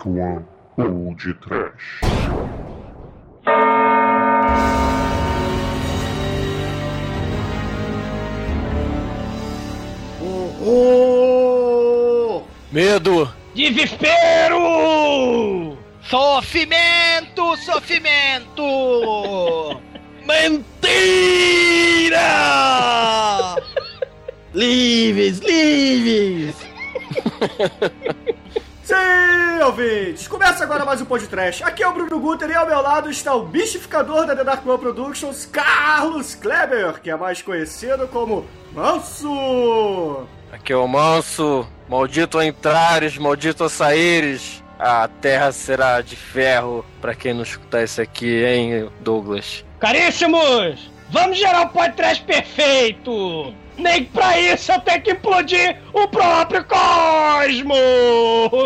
Dark One ou de Trash. Horror! Medo! Desespero! Sofrimento, sofrimento! Mentira! Livres, livres! Sim, ouvintes! Começa agora mais um podcast. Aqui é o Bruno Guter e ao meu lado está o bichificador da The Dark One Productions, Carlos Kleber, que é mais conhecido como Manso! Aqui é o manso, maldito a entrares, maldito a saíres. A terra será de ferro pra quem não escutar isso aqui, hein, Douglas? Caríssimos! Vamos gerar um podcast perfeito! Nem pra isso tenho que implodir o próprio cosmo!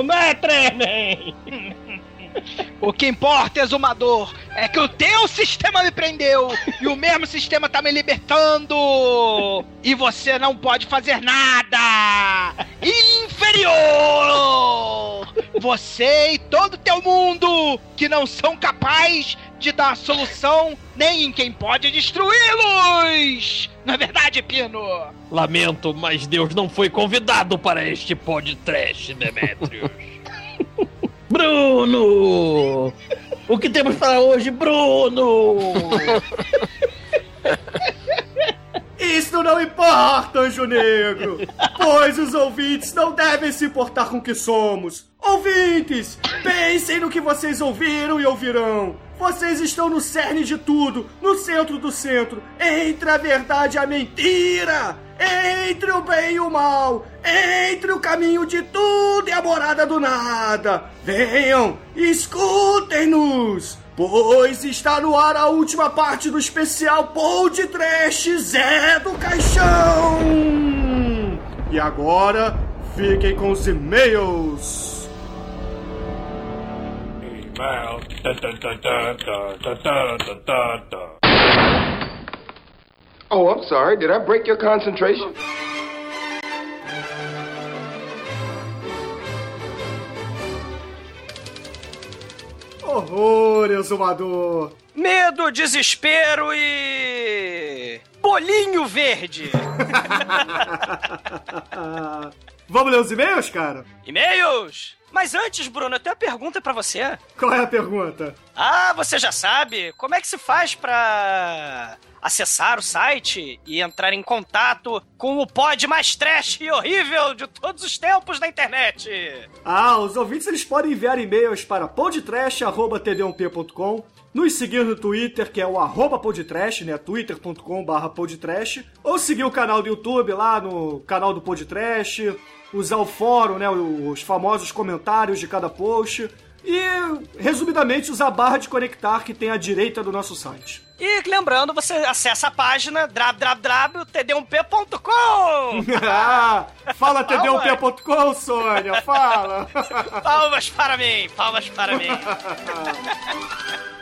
Não é, Tremen? O que importa, exumador, é que o teu sistema me prendeu e o mesmo sistema tá me libertando! E você não pode fazer nada! Inferior! Você e todo teu mundo que não são capazes de dar a solução nem em quem pode destruí-los! Não é verdade, Pino? Lamento, mas Deus não foi convidado para este podcast, Demetrius. Bruno! O que temos para hoje, Bruno? Isso não importa, Anjo Negro! Pois os ouvintes não devem se importar com o que somos. Ouvintes, pensem no que vocês ouviram e ouvirão. Vocês estão no cerne de tudo, no centro do centro, entre a verdade e a mentira, entre o bem e o mal, entre o caminho de tudo e a morada do nada. Venham, escutem-nos! Pois está no ar a última parte do especial Pod Trash Zé do Caixão! E agora, fiquem com os e-mails! Oh, I'm sorry, did I break your concentration? Horror, exumador! Medo, desespero e. Bolinho verde! Vamos ler os e-mails, cara? E-mails! Mas antes, Bruno, eu tenho uma pergunta pra você. Qual é a pergunta? Ah, você já sabe? Como é que se faz pra acessar o site e entrar em contato com o pod mais trash e horrível de todos os tempos da internet? Ah, os ouvintes eles podem enviar e-mails para podtrash.td1p.com nos seguir no Twitter, que é o arroba podtrash, né? twitter.com barra podtrash, ou seguir o canal do YouTube lá no canal do podtrash, usar o fórum, né? Os famosos comentários de cada post. E, resumidamente, usar a barra de conectar que tem à direita do nosso site. E lembrando, você acessa a página www.td1p.com Ah, fala td1p.com, Sônia, fala! Palmas para mim, palmas para mim.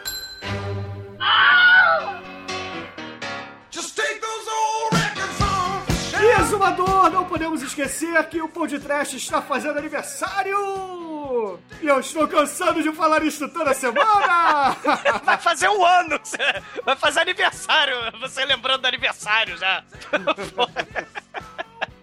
E, exumador, não podemos esquecer que o podcast está fazendo aniversário! E eu estou cansado de falar isso toda semana! Vai fazer um ano, vai fazer aniversário, você lembrando do aniversário já.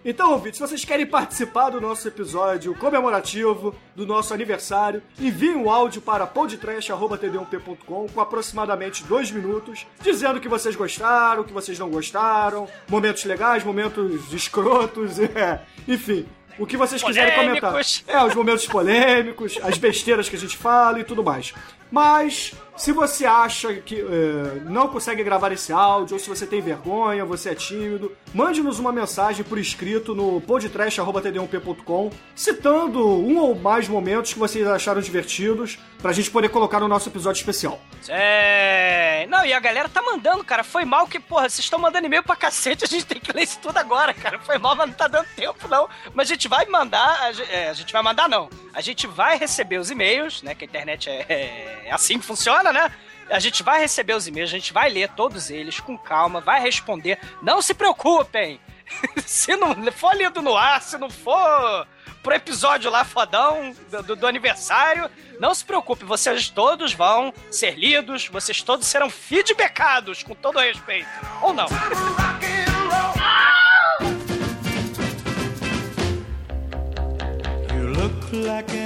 Então, ouvintes, se vocês querem participar do nosso episódio comemorativo do nosso aniversário, enviem um áudio para podtrash.td1p.com com aproximadamente dois minutos, dizendo que vocês gostaram, que vocês não gostaram, momentos legais, momentos escrotos, é, enfim. O que vocês quiserem comentar. É, os momentos polêmicos, as besteiras que a gente fala e tudo mais. Mas, se você acha que eh, não consegue gravar esse áudio, ou se você tem vergonha, você é tímido, mande-nos uma mensagem por escrito no podtrash.td1p.com, citando um ou mais momentos que vocês acharam divertidos, pra gente poder colocar no nosso episódio especial. É. Não, e a galera tá mandando, cara. Foi mal que, porra, vocês estão mandando e-mail pra cacete, a gente tem que ler isso tudo agora, cara. Foi mal, mas não tá dando tempo, não. Mas a gente vai mandar. A gente, a gente vai mandar, não. A gente vai receber os e-mails, né? Que a internet é, é, é assim que funciona, né? A gente vai receber os e-mails, a gente vai ler todos eles com calma, vai responder. Não se preocupem! se não for lido no ar, se não for pro episódio lá fodão do, do, do aniversário. Não se preocupe, vocês todos vão ser lidos, vocês todos serão feedbackados, com todo respeito. Ou não.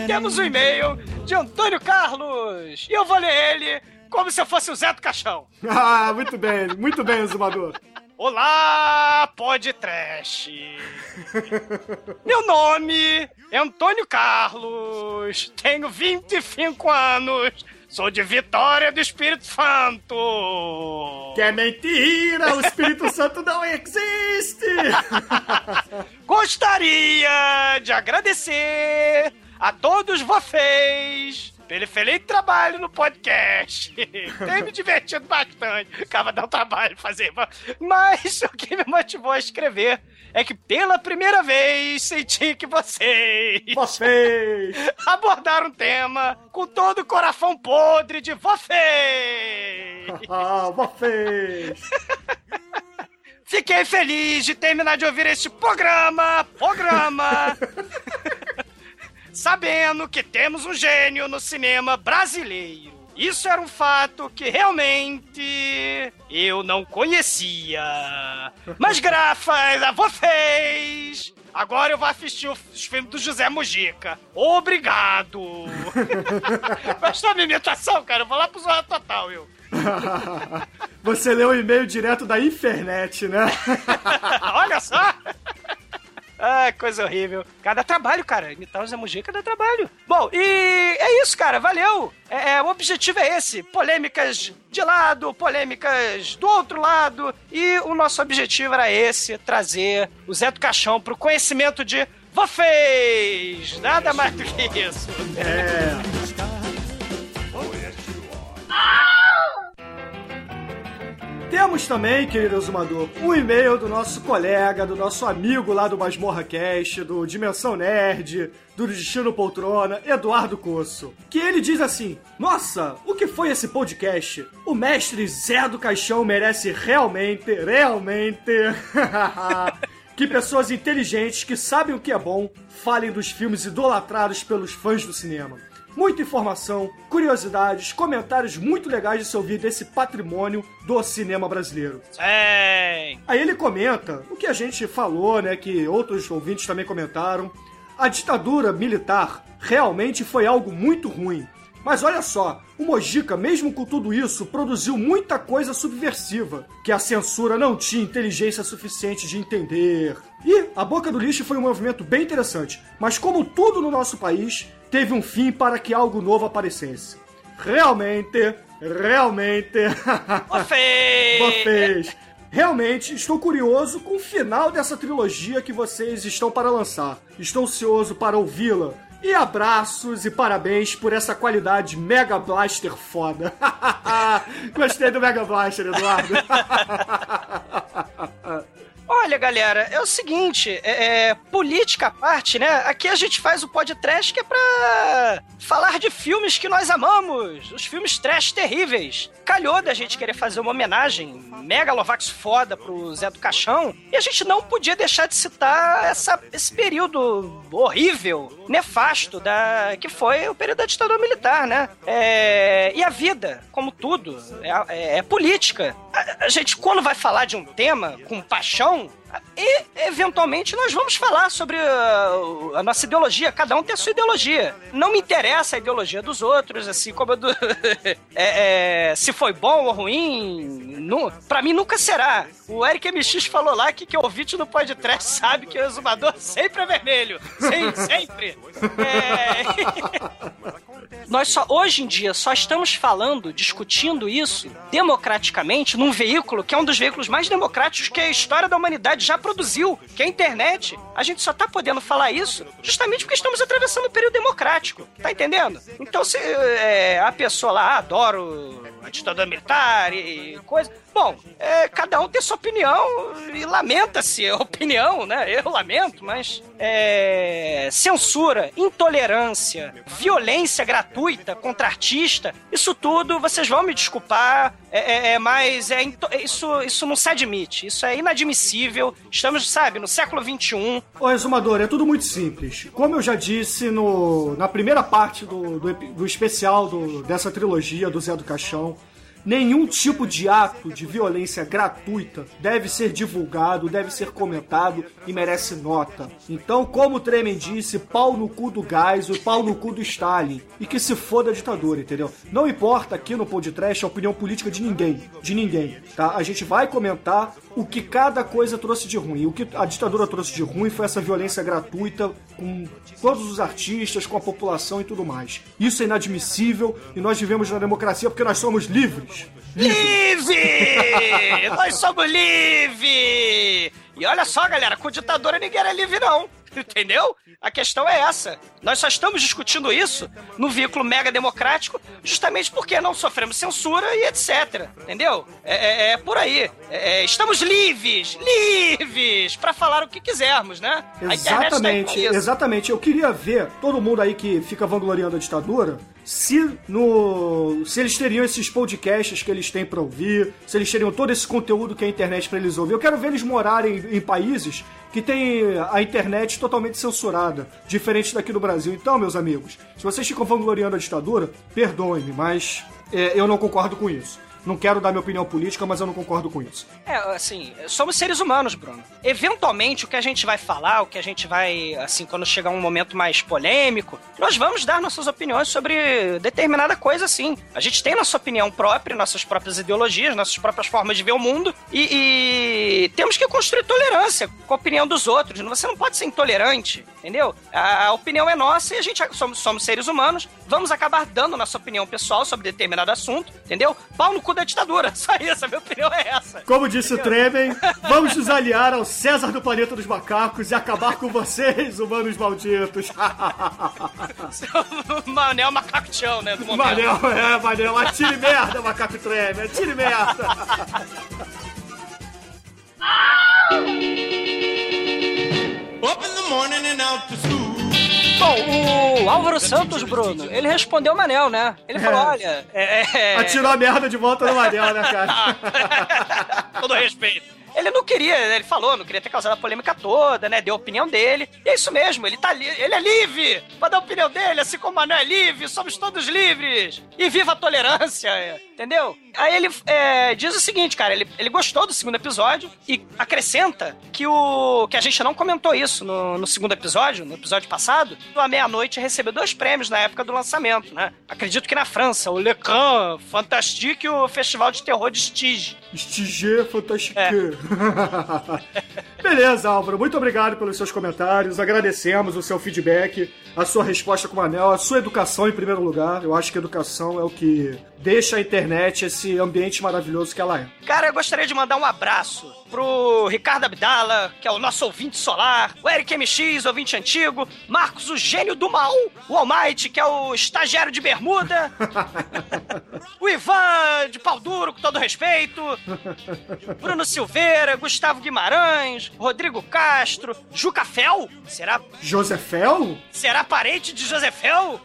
Temos um e-mail de Antônio Carlos. E eu vou ler ele como se eu fosse o Zé do Caixão. Ah, muito bem, muito bem, Exumador. Olá, Trash. Meu nome é Antônio Carlos, tenho 25 anos, sou de Vitória do Espírito Santo. Que é mentira, o Espírito Santo não existe. Gostaria de agradecer a todos vocês pelo excelente trabalho no podcast. Tem me divertido bastante. Acaba dar um trabalho fazer. Mas o que me motivou a escrever é que pela primeira vez senti que vocês. Vocês! abordaram um tema com todo o coração podre de vocês! Ah, vocês! Fiquei feliz de terminar de ouvir este programa. Programa! Sabendo que temos um gênio no cinema brasileiro. Isso era um fato que realmente eu não conhecia. Mas graças a vocês, agora eu vou assistir os filmes do José Mujica. Obrigado! Gostou da minha imitação, cara? Eu vou lá pro Zorra Total, eu. Você leu o e-mail direto da internet, né? Olha só! Ai, coisa horrível. Cada trabalho, cara. Imitar o Zé Mujica dá trabalho. Bom, e é isso, cara. Valeu. É, é, o objetivo é esse. Polêmicas de lado, polêmicas do outro lado. E o nosso objetivo era esse, trazer o Zé do Caixão pro conhecimento de vocês. Nada mais do que isso. É. Temos também, querido exumador, um e-mail do nosso colega, do nosso amigo lá do Masmorra Cast, do Dimensão Nerd, do Destino Poltrona, Eduardo Coço. Que ele diz assim: Nossa, o que foi esse podcast? O mestre Zé do Caixão merece realmente, realmente. que pessoas inteligentes que sabem o que é bom falem dos filmes idolatrados pelos fãs do cinema muita informação, curiosidades, comentários muito legais de se ouvir desse patrimônio do cinema brasileiro. Sim. Aí ele comenta o que a gente falou, né, que outros ouvintes também comentaram. A ditadura militar realmente foi algo muito ruim. Mas olha só, o Mojica, mesmo com tudo isso, produziu muita coisa subversiva, que a censura não tinha inteligência suficiente de entender. E a Boca do Lixo foi um movimento bem interessante, mas como tudo no nosso país, teve um fim para que algo novo aparecesse. Realmente, realmente. Vocês! Vocês! Realmente estou curioso com o final dessa trilogia que vocês estão para lançar. Estou ansioso para ouvi-la. E abraços e parabéns por essa qualidade Mega Blaster foda. Gostei do Mega Blaster, Eduardo. Olha, galera, é o seguinte, é, é, política à parte, né? Aqui a gente faz o podcast que é pra falar de filmes que nós amamos, os filmes trash terríveis. Calhou da gente querer fazer uma homenagem megalovax foda pro Zé do Caixão, e a gente não podia deixar de citar essa, esse período horrível, nefasto, da, que foi o período da ditadura militar, né? É, e a vida, como tudo, é, é, é política. A, a gente, quando vai falar de um tema com paixão, e, eventualmente, nós vamos falar sobre uh, a nossa ideologia. Cada um tem a sua ideologia. Não me interessa a ideologia dos outros, assim como a do. é, é, se foi bom ou ruim, não, pra mim nunca será. O Eric MX falou lá que, que o ouvinte no podcast sabe que o exumador sempre é vermelho. Sim, sempre. É... Nós só, hoje em dia, só estamos falando, discutindo isso democraticamente num veículo que é um dos veículos mais democráticos que a história da humanidade já produziu, que é a internet. A gente só tá podendo falar isso justamente porque estamos atravessando um período democrático. Tá entendendo? Então, se é, a pessoa lá, ah, adoro a ditadura militar e coisa Bom, é, cada um tem sua opinião e lamenta-se a opinião, né? Eu lamento, mas é, censura, intolerância, violência gratuita contra artista, isso tudo vocês vão me desculpar, é, é, é mas é, isso, isso não se admite, isso é inadmissível. Estamos, sabe, no século XXI. Ô, resumador, é tudo muito simples. Como eu já disse no, na primeira parte do, do, do especial do, dessa trilogia do Zé do Caixão, Nenhum tipo de ato de violência gratuita deve ser divulgado, deve ser comentado e merece nota. Então, como o Tremen disse, pau no cu do gás e pau no cu do Stalin. E que se foda a ditadura, entendeu? Não importa aqui no podcast a opinião política de ninguém. De ninguém, tá? A gente vai comentar o que cada coisa trouxe de ruim. O que a ditadura trouxe de ruim foi essa violência gratuita com todos os artistas, com a população e tudo mais. Isso é inadmissível e nós vivemos na democracia porque nós somos livres. Livre! nós somos livres! E olha só, galera, com ditadura ninguém era livre, não. Entendeu? A questão é essa. Nós só estamos discutindo isso no veículo mega democrático justamente porque não sofremos censura e etc. Entendeu? É, é, é por aí. É, é estamos livres, livres, para falar o que quisermos, né? Exatamente, exatamente. Eu queria ver todo mundo aí que fica vangloriando a ditadura se no se eles teriam esses podcasts que eles têm para ouvir, se eles teriam todo esse conteúdo que a internet para eles ouvir. Eu quero ver eles morarem em países que tem a internet totalmente censurada, diferente daqui do Brasil. Então, meus amigos, se vocês ficam vangloriando a ditadura, perdoem-me, mas é, eu não concordo com isso. Não quero dar minha opinião política, mas eu não concordo com isso. É, assim, somos seres humanos, Bruno. Eventualmente, o que a gente vai falar, o que a gente vai, assim, quando chegar um momento mais polêmico, nós vamos dar nossas opiniões sobre determinada coisa, sim. A gente tem nossa opinião própria, nossas próprias ideologias, nossas próprias formas de ver o mundo e, e temos que construir tolerância com a opinião dos outros. Você não pode ser intolerante, entendeu? A, a opinião é nossa e a gente somos, somos seres humanos, vamos acabar dando nossa opinião pessoal sobre determinado assunto, entendeu? Pau no cu da ditadura. Só isso, a minha opinião é essa. Como disse o Tremen, vamos nos aliar ao César do Planeta dos Macacos e acabar com vocês, humanos malditos. Manel macaco chão, né? Do momento. Manel, é, Manel. Atire merda, macaco Tremen. Atire merda. Up in the morning and out to school. Bom, o Álvaro Santos, Bruno, ele respondeu o Manel, né? Ele falou: é. olha. É, é... Atirou a merda de volta no Manel, né, cara? Todo respeito. Ele não queria, ele falou, não queria ter causado a polêmica toda, né? Deu a opinião dele. E é isso mesmo, ele tá ele é livre pra dar a opinião dele, assim como o Manuel é livre, somos todos livres. E viva a tolerância, entendeu? Aí ele é, diz o seguinte, cara, ele, ele gostou do segundo episódio e acrescenta que o que a gente não comentou isso no, no segundo episódio, no episódio passado, a meia-noite recebeu dois prêmios na época do lançamento, né? Acredito que na França, o Le Can Fantastique e o Festival de Terror de Stige. Stige Fantastique. É. Beleza, Álvaro. Muito obrigado pelos seus comentários. Agradecemos o seu feedback, a sua resposta com o Anel, a sua educação em primeiro lugar. Eu acho que educação é o que deixa a internet esse ambiente maravilhoso que ela é. Cara, eu gostaria de mandar um abraço pro Ricardo Abdala, que é o nosso ouvinte solar, o Eric MX, ouvinte antigo, Marcos, o gênio do mal, o Almighty, que é o estagiário de bermuda, o Ivan, de pau duro, com todo respeito, Bruno Silveira, Gustavo Guimarães, Rodrigo Castro, Juca Fel, será... Josefel? Será parente de Josefel?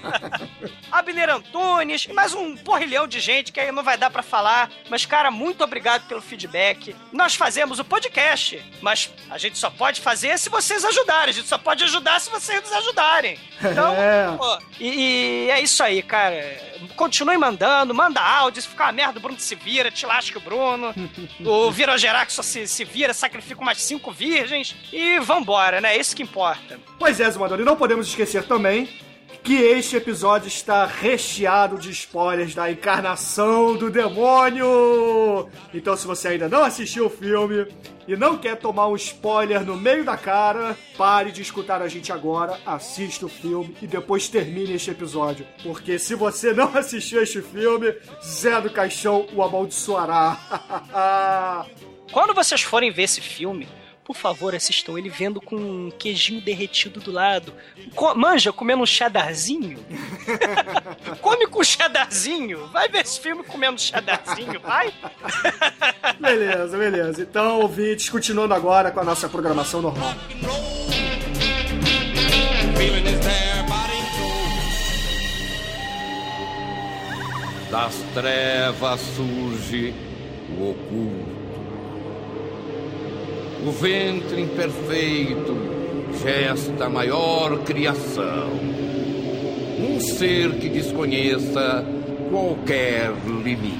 Abner Antunes, e mais um porrilhão de gente que aí não vai dar para falar, mas cara, muito obrigado pelo feedback, nós fazemos o podcast, mas a gente só pode fazer se vocês ajudarem. A gente só pode ajudar se vocês nos ajudarem. Então, é. Pô, e, e, é isso aí, cara. Continue mandando, manda áudio. Se ficar uma merda, o Bruno se vira, te lasca o Bruno. o Virogerac só se, se vira, sacrifica umas cinco virgens e vambora, né? É isso que importa. Pois é, Zumador, e não podemos esquecer também que este episódio está recheado de spoilers da encarnação do demônio. Então, se você ainda não assistiu o filme e não quer tomar um spoiler no meio da cara, pare de escutar a gente agora, assista o filme e depois termine este episódio. Porque se você não assistiu este filme, Zé do Caixão o amaldiçoará. Quando vocês forem ver esse filme, por favor, assistam ele vendo com um queijinho derretido do lado. Co- manja, comendo um cheddarzinho. Come com cheddarzinho. Vai ver esse filme comendo cheddarzinho, vai. Beleza, beleza. Então, ouvintes, continuando agora com a nossa programação normal. Das trevas surge o oculto. O ventre imperfeito gesta maior criação. Um ser que desconheça qualquer limite.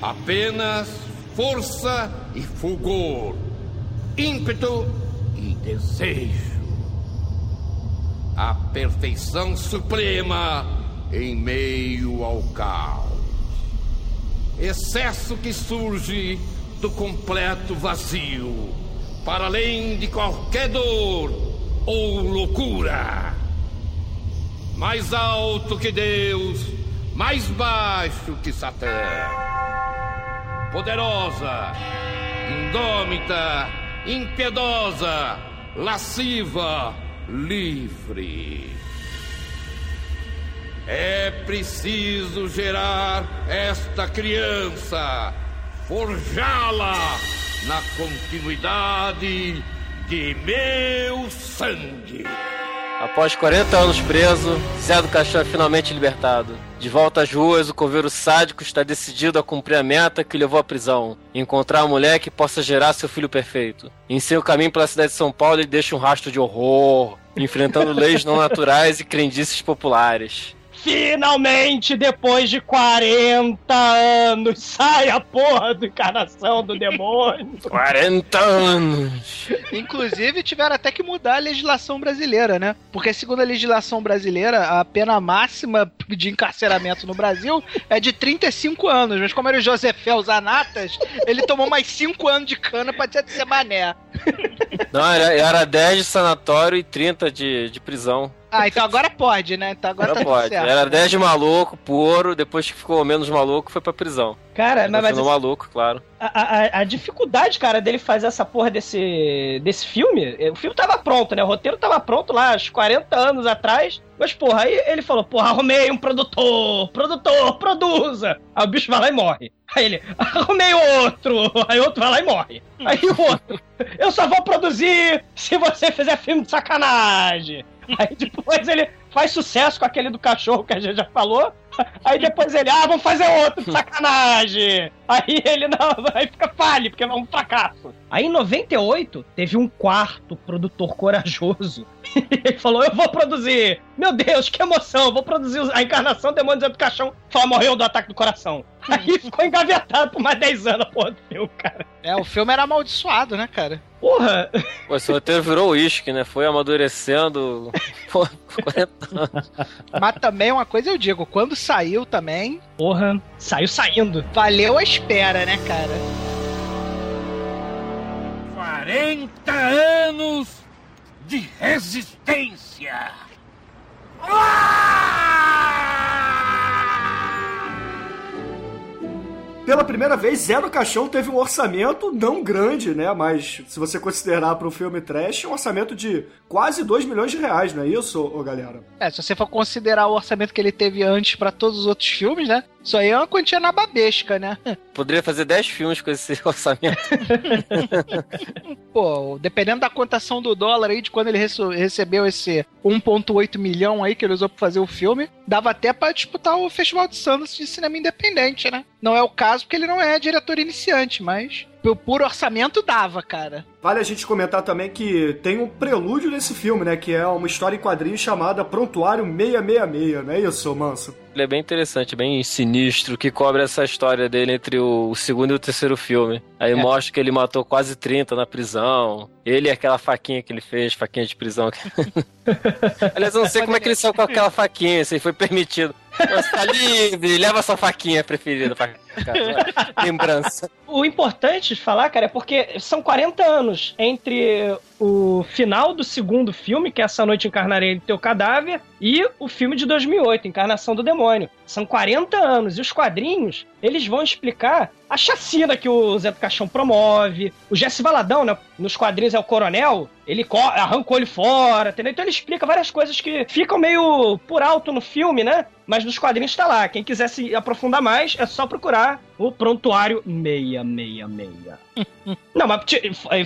Apenas força e fulgor, ímpeto e desejo. A perfeição suprema em meio ao caos. Excesso que surge do completo vazio, para além de qualquer dor ou loucura. Mais alto que Deus, mais baixo que Satã. Poderosa, indômita, impiedosa, lasciva, livre. É preciso gerar esta criança, forjá-la na continuidade de meu sangue. Após 40 anos preso, Zé do Caixão é finalmente libertado. De volta às ruas, o coveiro sádico está decidido a cumprir a meta que levou à prisão: encontrar a mulher que possa gerar seu filho perfeito. Em seu caminho pela cidade de São Paulo, ele deixa um rastro de horror, enfrentando leis não naturais e crendices populares. Finalmente, depois de 40 anos, sai a porra do encarnação do demônio. 40 anos! Inclusive, tiveram até que mudar a legislação brasileira, né? Porque, segundo a legislação brasileira, a pena máxima de encarceramento no Brasil é de 35 anos. Mas, como era o Josefé Zanatas, ele tomou mais 5 anos de cana pra ser mané. Não, era, era 10 de sanatório e 30 de, de prisão. Ah, então agora pode, né? Então agora, Agora tá pode. certo. Era 10 de maluco, puro, depois que ficou menos maluco, foi pra prisão. Cara, mas, mas Continuou maluco, claro. a, a- a dificuldade, cara, dele fazer essa porra desse, desse filme, o filme tava pronto, né? O roteiro tava pronto lá, uns 40 anos atrás. Mas, porra, aí ele falou, porra, arrumei um produtor, produtor, produza. Aí o bicho vai lá e morre. Aí ele, arrumei outro. Aí outro vai lá e morre. Aí o outro, eu só vou produzir se você fizer filme de sacanagem. Aí depois ele faz sucesso com aquele do cachorro que a gente já falou. Aí depois ele, ah, vamos fazer outro de sacanagem. Aí ele, não, aí fica falha, porque é um fracasso. Aí em 98, teve um quarto produtor corajoso. ele falou, eu vou produzir. Meu Deus, que emoção, vou produzir a encarnação do demônio do caixão. Fala, morreu do ataque do coração. Aí ficou engavetado por mais 10 anos porra do filme, cara. É, o filme era amaldiçoado, né, cara? Porra, Pô, esse roteiro virou uísque, né? Foi amadurecendo. Pô, 40 anos. Mas também uma coisa eu digo, quando saiu também, porra, saiu saindo. valeu a espera, né, cara? 40 anos de resistência. Pela primeira vez, Zero Caixão teve um orçamento não grande, né? Mas se você considerar para um filme trash, um orçamento de quase 2 milhões de reais, não é isso, galera? É, se você for considerar o orçamento que ele teve antes pra todos os outros filmes, né? Isso aí é uma quantia nababesca, né? Poderia fazer 10 filmes com esse orçamento. Pô, dependendo da cotação do dólar aí, de quando ele rece- recebeu esse 1,8 milhão aí que ele usou pra fazer o filme, dava até pra disputar o Festival de Sundance de cinema independente, né? Não é o caso porque ele não é diretor iniciante, mas por puro orçamento dava, cara. Vale a gente comentar também que tem um prelúdio nesse filme, né? Que é uma história em quadrinhos chamada Prontuário 666, não é isso, Manso? Ele é bem interessante, bem sinistro, que cobre essa história dele entre o, o segundo e o terceiro filme. Aí É. mostra que ele matou quase 30 na prisão. Ele e aquela faquinha que ele fez, faquinha de prisão. Aliás, eu não sei como é que ele saiu com aquela faquinha, se foi permitido. Você tá livre, leva sua faquinha preferida pra casa. Lembrança. O importante de falar, cara, é porque são 40 anos entre o final do segundo filme, que é Essa Noite Encarnarei Teu Cadáver, e o filme de 2008, Encarnação do Demônio. São 40 anos. E os quadrinhos, eles vão explicar a chacina que o Zé do Caixão promove. O Jesse Valadão, né, nos quadrinhos é o coronel, ele arrancou ele fora, entendeu? Então ele explica várias coisas que ficam meio por alto no filme, né? Mas nos quadrinhos tá lá. Quem quiser se aprofundar mais, é só procurar o Prontuário 666. Não, mas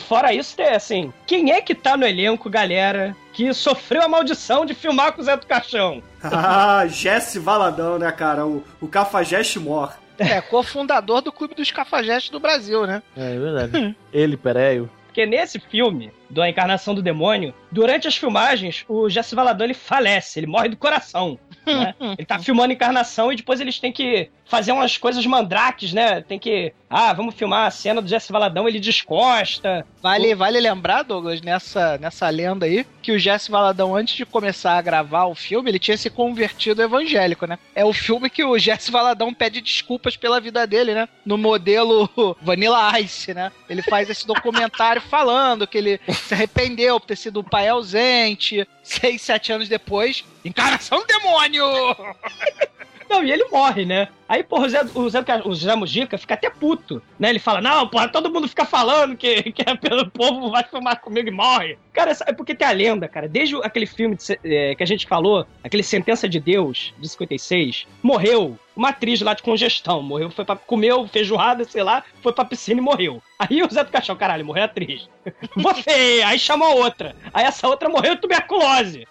fora isso, é assim, quem é que tá no elenco, galera, que sofreu a maldição de filmar com o Zé do Caixão? ah, Jesse Valadão, né, cara? O, o Cafajeste Mor. É, cofundador do Clube dos Cafajestes do Brasil, né? É, é verdade. Ele, Pereio. Porque nesse filme, do A Encarnação do Demônio, durante as filmagens, o Jesse Valadão ele falece, ele morre do coração. Né? ele tá filmando encarnação e depois eles têm que fazer umas coisas mandrakes, né? Tem que. Ah, vamos filmar a cena do Jesse Valadão, ele descosta. Vale, o... vale lembrar, Douglas, nessa, nessa lenda aí, que o Jesse Valadão, antes de começar a gravar o filme, ele tinha se convertido evangélico, né? É o filme que o Jesse Valadão pede desculpas pela vida dele, né? No modelo Vanilla Ice, né? Ele faz esse documentário falando que ele se arrependeu por ter sido um pai ausente. Seis, sete anos depois, encarnação do demônio! Não, e ele morre, né? Aí, porra, o Zé, o Zé, o Zé Mujica fica até puto, né? Ele fala, não, porra, todo mundo fica falando que, que é pelo povo vai filmar comigo e morre. Cara, é porque tem a lenda, cara. Desde aquele filme de, é, que a gente falou, aquele Sentença de Deus, de 56, morreu uma atriz lá de congestão. Morreu, foi pra, comeu feijoada, sei lá, foi pra piscina e morreu. Aí o Zé do Caixão, caralho, morreu a atriz. Você, aí chamou outra. Aí essa outra morreu de tuberculose.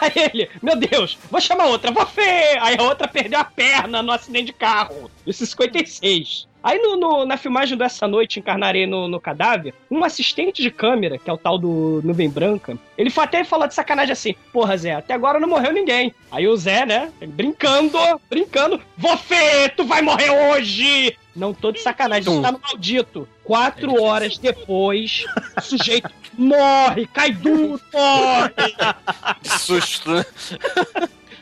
Aí ele, meu Deus, vou chamar outra, você! Aí a outra perdeu a perna no acidente de carro. Isso 56. Aí no, no, na filmagem dessa noite, encarnarei no, no cadáver, um assistente de câmera, que é o tal do Nuvem Branca, ele foi até falar de sacanagem assim: Porra, Zé, até agora não morreu ninguém. Aí o Zé, né, brincando, brincando, você, tu vai morrer hoje! Não tô de sacanagem, isso tá no maldito. Quatro horas depois, o sujeito morre, cai duro, morre! Que susto, né?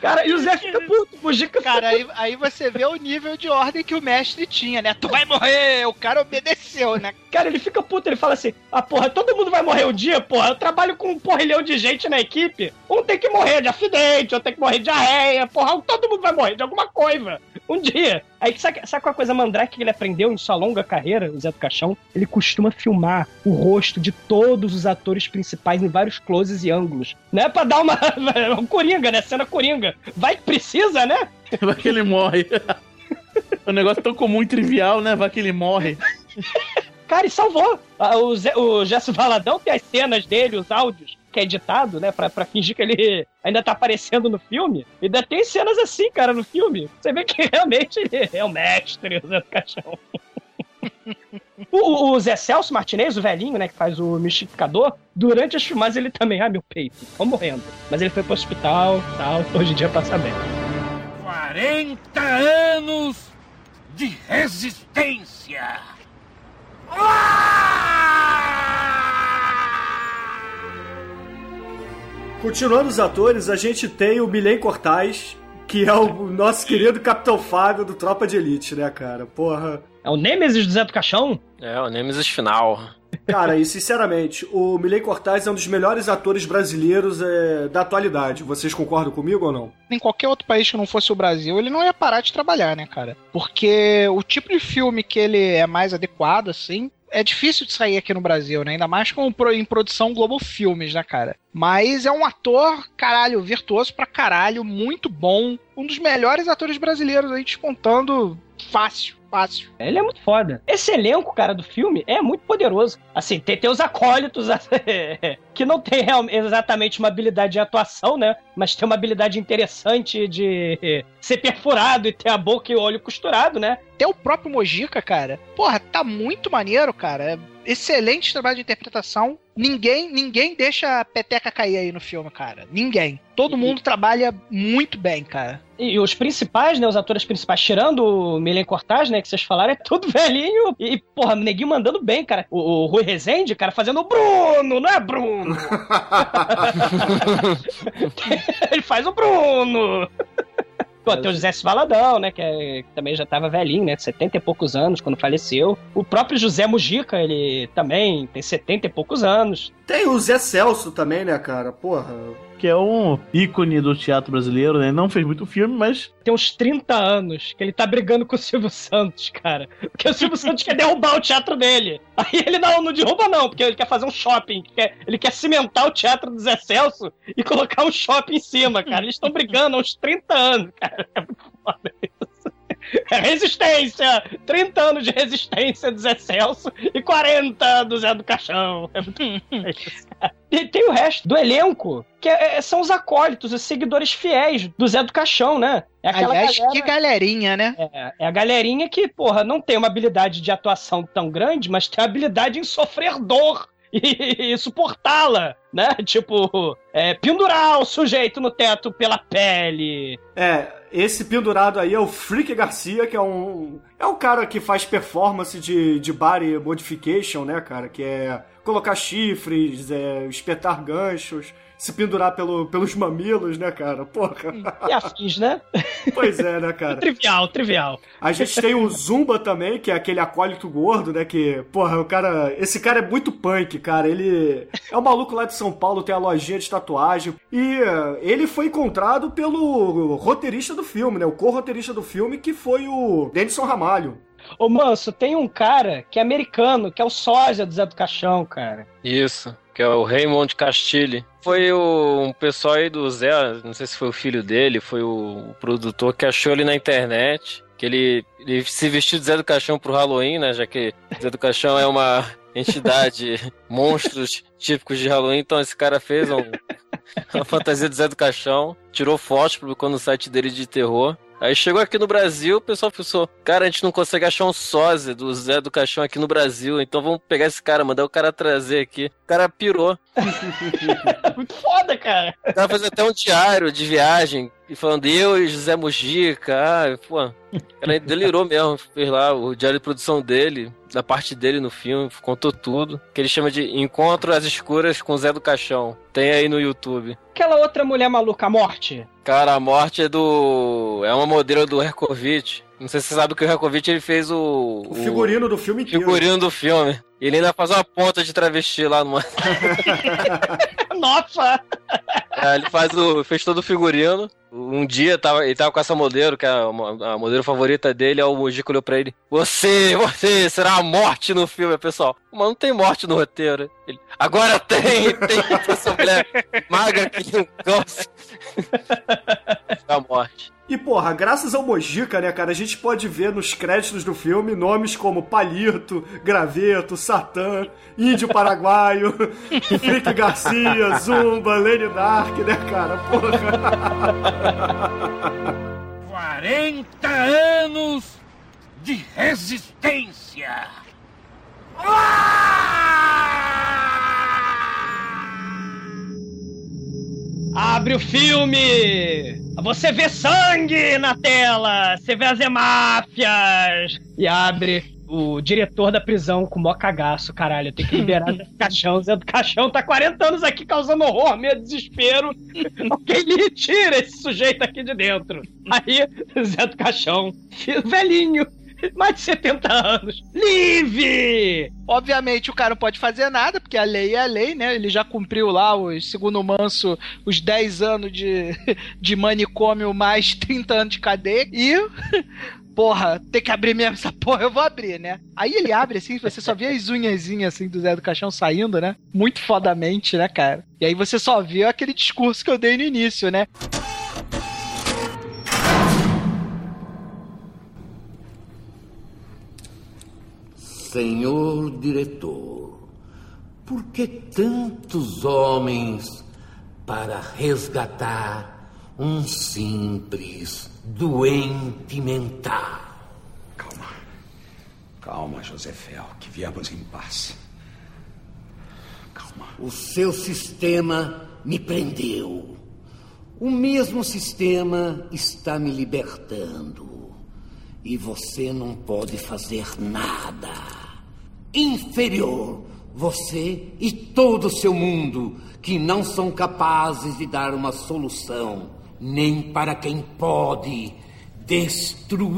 Cara, e o Zé fica puto, Mujica. Cara, aí, aí você vê o nível de ordem que o mestre tinha, né? Tu vai morrer! O cara obedeceu, né? Cara, ele fica puto, ele fala assim: ah, porra, todo mundo vai morrer um dia, porra. Eu trabalho com um porrilhão de gente na equipe. Um tem que morrer de acidente, outro tem que morrer de arreia, porra. Todo mundo vai morrer de alguma coisa. Um dia. Aí sabe, sabe qual a coisa mandrake que ele aprendeu em sua longa carreira, o Zé do Caixão? Ele costuma filmar o rosto de todos os atores principais em vários closes e ângulos. Né? Pra dar uma. um coringa, né? Cena coringa. Vai que precisa, né? Vai que ele morre. o negócio é tão comum e trivial, né? Vai que ele morre. Cara, e salvou. Ah, o, Zé, o Gesso Valadão tem as cenas dele, os áudios que é editado, né? Pra, pra fingir que ele ainda tá aparecendo no filme. E ainda tem cenas assim, cara, no filme. Você vê que realmente ele é o mestre o Zé do Caixão. o, o, Zé Celso Martinez, o velhinho, né, que faz o mistificador, durante as filmagens ele também, ah, meu peito, tô morrendo. Mas ele foi pro hospital tal, hoje em dia passa bem. 40 anos de resistência! Continuando os atores, a gente tem o Milen Cortais, que é o nosso querido Capitão Fábio do Tropa de Elite, né, cara? Porra. É o Nemesis do Zé do Caixão? É, o Nemesis final. Cara, e sinceramente, o Milen Cortais é um dos melhores atores brasileiros é, da atualidade. Vocês concordam comigo ou não? Em qualquer outro país que não fosse o Brasil, ele não ia parar de trabalhar, né, cara? Porque o tipo de filme que ele é mais adequado, assim, é difícil de sair aqui no Brasil, né? Ainda mais com, em produção Globo Filmes, né, cara? Mas é um ator, caralho, virtuoso pra caralho, muito bom. Um dos melhores atores brasileiros aí, descontando fácil fácil. Ele é muito foda. Esse elenco, cara, do filme é muito poderoso. Assim, tem, tem os acólitos que não tem exatamente uma habilidade de atuação, né? Mas tem uma habilidade interessante de ser perfurado e ter a boca e o olho costurado, né? Tem o próprio Mojica, cara. Porra, tá muito maneiro, cara. Excelente trabalho de interpretação. Ninguém, ninguém deixa a peteca cair aí no filme, cara. Ninguém. Todo mundo trabalha muito bem, cara. E, os principais, né? Os atores principais, tirando o Milen Cortaz, né? Que vocês falaram, é tudo velhinho. E, porra, neguinho mandando bem, cara. O, o Rui Rezende, cara, fazendo o Bruno, não é Bruno? Ele faz o Bruno. Pô, tem o José Valadão, né? Que, é, que, também já tava velhinho, né? 70 e poucos anos quando faleceu. O próprio José Mujica, ele também tem 70 e poucos anos. Tem o Zé Celso também, né, cara? Porra. Que é um ícone do teatro brasileiro, né? Não fez muito filme, mas Tem uns 30 anos que ele tá brigando com o Silvio Santos, cara. Porque o Silvio Santos quer derrubar o teatro dele. Aí ele não, não derruba não, porque ele quer fazer um shopping. que quer- ele quer cimentar o teatro do Zé Celso e colocar um shopping em cima, cara. Eles estão brigando há uns 30 anos, cara. É muito foda isso. É resistência! 30 anos de resistência do Zé Celso e 40 do Zé do Caixão. É. E tem o resto do elenco, que é- é- são os acólitos, os seguidores fiéis do Zé do Caixão, né? É aquela Aliás, galera- que galerinha, né? é, é a galerinha que, porra, não tem uma habilidade de atuação tão grande, mas tem a habilidade em sofrer dor e, e suportá-la, né? Tipo, é, pendurar o sujeito no teto pela pele. É, esse pendurado aí é o Freak Garcia, que é um. É um cara que faz performance de, de body modification, né, cara? Que é colocar chifres, é, espetar ganchos, se pendurar pelo, pelos mamilos, né, cara? Porra. E afins, né? Pois é, né, cara? Trivial, trivial. A gente tem o Zumba também, que é aquele acólito gordo, né? Que, porra, o cara. Esse cara é muito punk, cara. Ele é um maluco lá de São Paulo, tem a lojinha de tatuagem. E eh, ele foi encontrado pelo roteirista do filme, né? O co-roteirista do filme, que foi o Denison Ramalho. Ô, Manso, tem um cara que é americano, que é o sósia do Zé do Caixão, cara. Isso, que é o Raymond Castilho. Foi o um pessoal aí do Zé, não sei se foi o filho dele, foi o, o produtor que achou ele na internet. Que ele, ele se vestiu de Zé do Caixão pro Halloween, né? Já que Zé do Caixão é uma entidade, monstros típicos de Halloween. Então esse cara fez um, uma fantasia do Zé do Caixão, tirou fotos, publicou no site dele de terror. Aí chegou aqui no Brasil, o pessoal pensou, cara, a gente não consegue achar um sósia do Zé do Caixão aqui no Brasil, então vamos pegar esse cara, mandar o cara trazer aqui. O cara pirou. Muito foda, cara. O cara fez até um diário de viagem, e falando eu e José Mujica, ah, pô, o cara delirou mesmo, fez lá o diário de produção dele, da parte dele no filme, contou tudo, que ele chama de Encontro às Escuras com Zé do Caixão. Tem aí no YouTube. Aquela outra mulher maluca, a morte. Cara, a morte é do. É uma modelo do Herkovich. Não sei se você sabe que o Herkovich ele fez o. O figurino do filme inteiro. figurino do filme. E ele ainda faz uma ponta de travesti lá numa. Nossa! É, ele faz o. fez todo o figurino. Um dia tava, ele tava com essa modelo, que é a, a modelo favorita dele, aí o Mujica olhou pra ele. Você, você, será a morte no filme, pessoal. Mas não tem morte no roteiro. Ele, Agora tem, tem essa mulher magra que não gosta. a morte. E, porra, graças ao Mojica, né, cara, a gente pode ver nos créditos do filme nomes como Palito, Graveto, Satã, Índio Paraguaio, Freak Garcia, Zumba, Lenny Dark, né, cara? Porra. 40 anos de resistência. Abre o filme! Você vê sangue na tela! Você vê as hemáfias! E abre o diretor da prisão com o mó cagaço, caralho. Tenho que liberar Zé do Caixão. Zé do Caixão tá 40 anos aqui causando horror, medo, desespero. Alguém lhe tira esse sujeito aqui de dentro. Aí, Zé do Caixão, velhinho, mais de 70 anos. Livre! Obviamente o cara não pode fazer nada, porque a lei é a lei, né? Ele já cumpriu lá, os, segundo o Manso, os 10 anos de, de manicômio mais 30 anos de cadeia. E. Porra, tem que abrir mesmo essa porra, eu vou abrir, né? Aí ele abre assim, você só vê as unhazinhas assim do Zé do Caixão saindo, né? Muito fodamente, né, cara? E aí você só vê aquele discurso que eu dei no início, né? Senhor diretor, por que tantos homens para resgatar um simples doente mental? Calma, Josefel, que viemos em paz. O seu sistema me prendeu. O mesmo sistema está me libertando. E você não pode fazer nada. Inferior, você e todo o seu mundo, que não são capazes de dar uma solução, nem para quem pode destruí-los.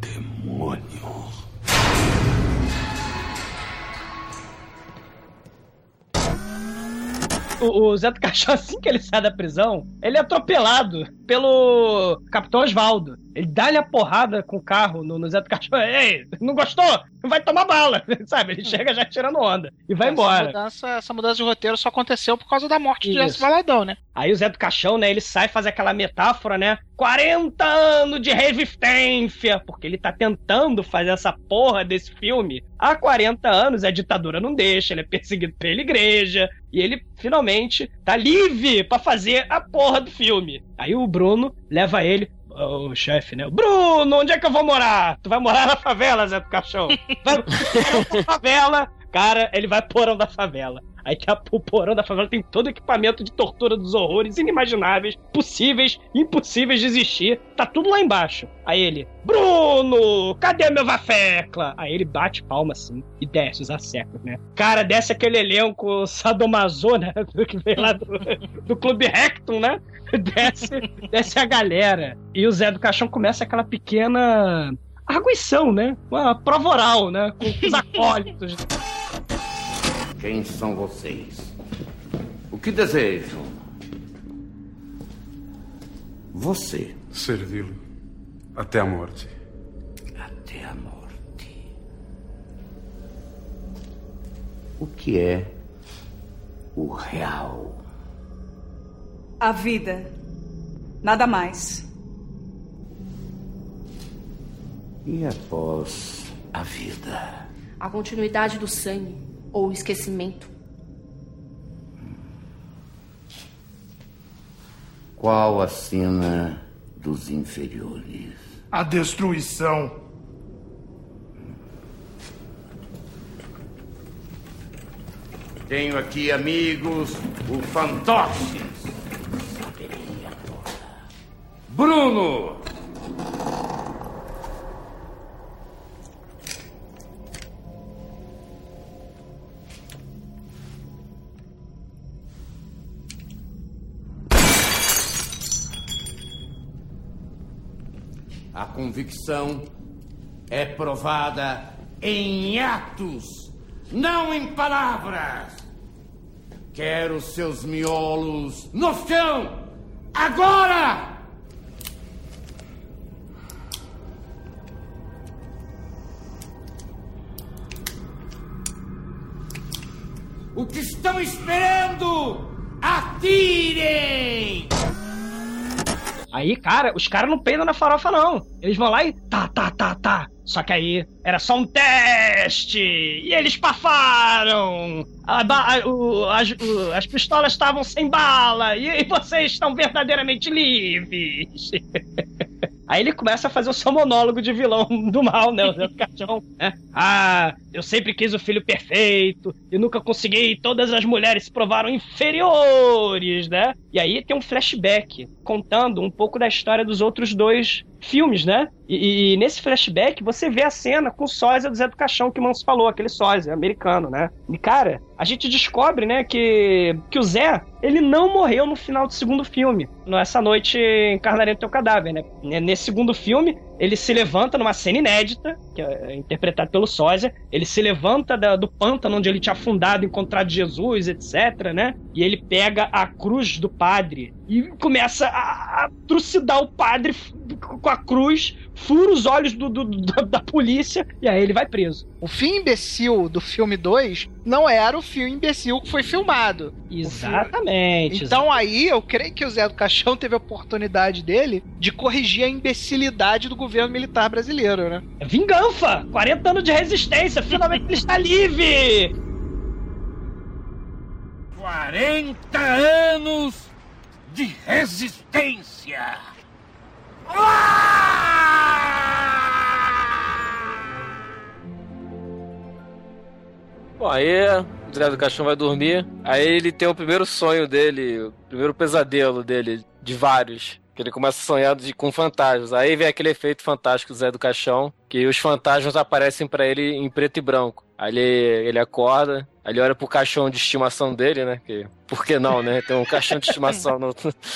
Demônio. O, o Zé do Caixão, assim que ele sai da prisão, ele é atropelado pelo Capitão Osvaldo. Ele dá-lhe a porrada com o carro no, no Zé do Caixão. Ei, não gostou? Vai tomar bala, sabe? Ele chega já tirando onda e vai essa embora. Mudança, essa mudança de roteiro só aconteceu por causa da morte de Isso. Jesse Valadão, né? Aí o Zé do Caixão, né, ele sai e faz aquela metáfora, né? 40 anos de resistência, porque ele tá tentando fazer essa porra desse filme há 40 anos, a ditadura não deixa, ele é perseguido pela igreja, e ele finalmente tá livre pra fazer a porra do filme. Aí o Bruno leva ele o chefe, né? Bruno, onde é que eu vou morar? Tu vai morar na favela, Zé do Caixão. Vai favela. Cara, ele vai porão da favela. Aí que a, o porão da favela tem todo o equipamento de tortura dos horrores inimagináveis, possíveis, impossíveis de existir. Tá tudo lá embaixo. Aí ele, Bruno, cadê meu vafecla? Aí ele bate palma assim e desce os assecos, né? Cara, desce aquele elenco sadomaso, né? Que veio lá do, do Clube Rectum, né? Desce, desce a galera. E o Zé do Caixão começa aquela pequena arguição, né? Uma prova oral, né? Com os acólitos. Quem são vocês? O que desejam? Você. Servi-lo. Até a morte. Até a morte. O que é o real? A vida. Nada mais. E após a vida? A continuidade do sangue ou o esquecimento. Qual a cena dos inferiores? A destruição. Tenho aqui amigos, o fantoche. Bruno! A convicção é provada em atos, não em palavras. Quero seus miolos no chão, agora! O que estão esperando? Atirem! Aí, cara, os caras não peidam na farofa, não. Eles vão lá e tá, tá, tá, tá. Só que aí era só um teste! E eles pafaram! A a- o- as, o- as pistolas estavam sem bala! E, e vocês estão verdadeiramente livres! Aí ele começa a fazer o seu monólogo de vilão do mal, né? O Zé do Caixão, né? Ah, eu sempre quis o filho perfeito e nunca consegui. Todas as mulheres se provaram inferiores, né? E aí tem um flashback contando um pouco da história dos outros dois filmes, né? E, e nesse flashback você vê a cena com o sósia do Zé do Caixão que o Manso falou, aquele sósia americano, né? E cara, a gente descobre, né, que, que o Zé, ele não morreu no final do segundo filme. Nessa noite encarnarei o teu cadáver, né? Nesse segundo filme, ele se levanta numa cena inédita, que é interpretado pelo sósia. Ele se levanta da- do pântano onde ele tinha afundado, encontrado Jesus, etc, né? E ele pega a cruz do padre e começa a, a trucidar o padre com a cruz, fura os olhos do, do- do- da polícia e aí ele vai preso. O fim imbecil do filme 2 não era o fim imbecil que foi filmado. Exatamente. Então aí eu creio que o Zé do Caixão teve a oportunidade dele de corrigir a imbecilidade do governo militar brasileiro, né? É vingança! 40 anos de resistência, finalmente ele está livre! 40 anos de resistência! Bom, aí o Zé do Caixão vai dormir. Aí ele tem o primeiro sonho dele, o primeiro pesadelo dele, de vários. Que ele começa a sonhar de, com fantasmas. Aí vem aquele efeito fantástico do Zé do Caixão, que os fantasmas aparecem pra ele em preto e branco. Aí ele, ele acorda, aí ele olha pro caixão de estimação dele, né? Que, por que não, né? Tem um caixão de estimação no-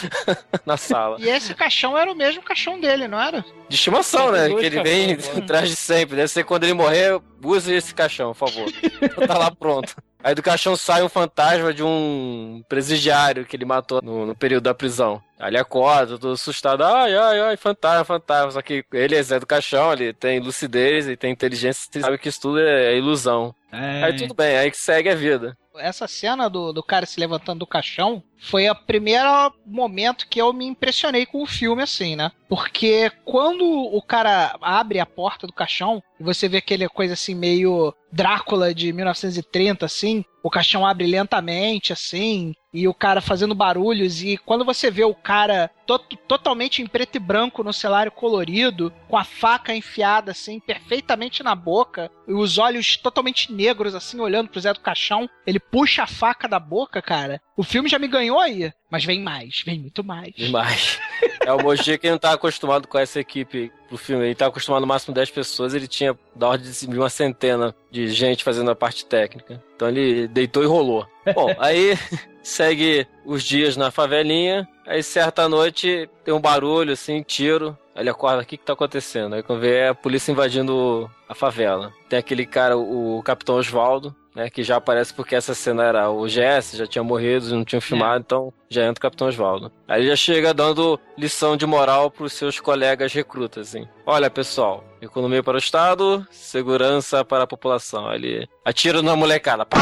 na sala. E esse caixão era o mesmo caixão dele, não era? De estimação, né? Que ele vem né? atrás de sempre. Deve ser quando ele morrer, use esse caixão, por favor. tá lá pronto. Aí do caixão sai um fantasma de um presidiário que ele matou no, no período da prisão. Aí ele acorda, todo assustado. Ai, ai, ai, fantasma, fantasma. Só que ele é Zé do Caixão, ele tem lucidez e tem inteligência, você sabe que isso tudo é ilusão. É. Aí tudo bem, aí que segue a vida. Essa cena do, do cara se levantando do caixão foi o primeiro momento que eu me impressionei com o filme, assim, né? Porque quando o cara abre a porta do caixão e você vê aquele coisa assim meio Drácula de 1930, assim, o caixão abre lentamente, assim, e o cara fazendo barulhos, e quando você vê o cara to totalmente em preto e branco no cenário colorido, com a faca enfiada, assim, perfeitamente na boca, e os olhos totalmente negros, assim, olhando pro Zé do Caixão, ele puxa a faca da boca, cara. O filme já me ganhou aí. Mas vem mais, vem muito mais. Demais. É o Moji que não tá acostumado com essa equipe pro filme. Ele tá acostumado no máximo 10 pessoas, ele tinha da ordem de uma centena de gente fazendo a parte técnica. Então ele deitou e rolou. Bom, aí segue os dias na favelinha. Aí certa noite tem um barulho, assim, tiro. Aí ele acorda, o que que tá acontecendo? Aí quando vê é a polícia invadindo a favela. Tem aquele cara, o Capitão Osvaldo, né, que já aparece porque essa cena era o GS, já tinha morrido, não tinha filmado, então já entra o Capitão Osvaldo. Aí ele já chega dando lição de moral pros seus colegas recrutas, assim. Olha, pessoal, economia para o Estado, segurança para a população. Aí ele atira na molecada, pá.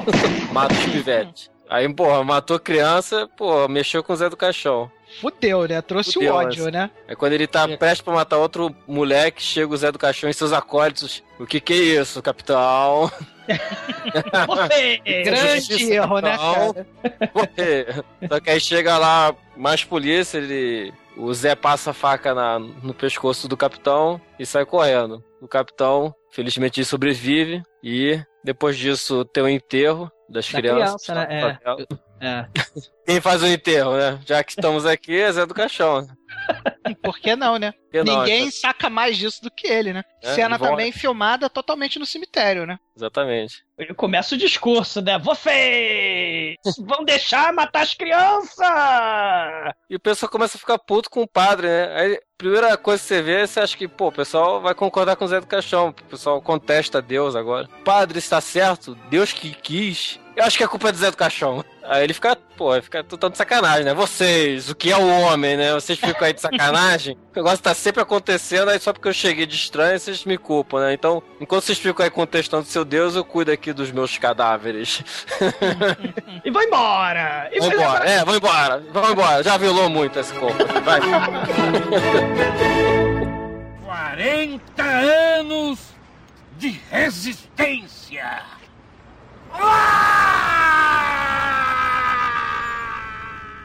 mata os pivetes. Aí, porra, matou criança, porra, mexeu com o Zé do Caixão. Fudeu, né? Trouxe Fudeu, o ódio, mas- né? Aí quando ele tá prestes pra matar outro moleque, chega o Zé do Caixão e seus acólitos. O que que é isso, capitão? Você! Grande erro, né, cara? Só que aí chega lá mais polícia, ele. O Zé passa a faca na- no pescoço do capitão e sai correndo. O capitão, felizmente, sobrevive e depois disso tem o enterro das Da crianças. criança, né? na favela. É. Quem faz o enterro, né? Já que estamos aqui, é Zé do Caixão. Por que não, né? que não, Ninguém então? saca mais disso do que ele, né? É, Cena também filmada totalmente no cemitério, né? Exatamente. Ele começa o discurso, né? Vocês vão deixar matar as crianças! E o pessoal começa a ficar puto com o padre, né? Aí, primeira coisa que você vê, você acha que, pô, o pessoal vai concordar com o Zé do Caixão. O pessoal contesta Deus agora. Padre está certo? Deus que quis. Eu acho que a culpa é do Zé do Caixão. Aí ele fica, pô, ele fica tão de sacanagem, né? Vocês, o que é o homem, né? Vocês ficam aí de sacanagem. O negócio tá sempre acontecendo, aí só porque eu cheguei de estranho, vocês me culpam, né? Então, enquanto vocês ficam aí contestando seu Deus, eu cuido aqui dos meus cadáveres. E vão embora! E vai embora, é, vão embora, vão embora. Já vilou muito esse corpo vai. 40 anos de resistência.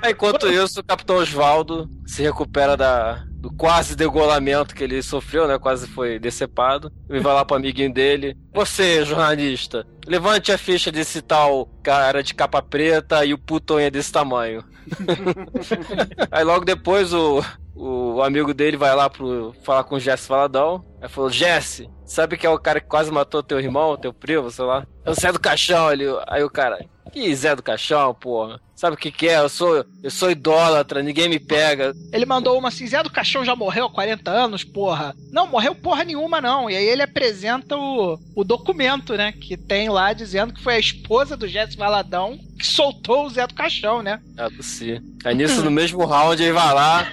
Enquanto isso, o Capitão Osvaldo se recupera da, do quase degolamento que ele sofreu, né? Quase foi decepado. E vai lá pro amiguinho dele. Você, jornalista, levante a ficha desse tal cara de capa preta e o putonha desse tamanho. Aí logo depois o, o amigo dele vai lá pro falar com o Jesse Valadão. Aí falou: Jesse, sabe que é o cara que quase matou teu irmão, teu primo, sei lá? É o Zé do Caixão ali. Aí o cara, que Zé do Caixão, porra? Sabe o que, que é? Eu sou, eu sou idólatra, ninguém me pega. Ele mandou uma assim, Zé do Caixão já morreu há 40 anos, porra. Não, morreu porra nenhuma, não. E aí ele apresenta o, o documento, né? Que tem lá dizendo que foi a esposa do Jesse Valadão que soltou o Zé do Caixão, né? Ah, do si. Aí nisso, no mesmo round, ele vai lá,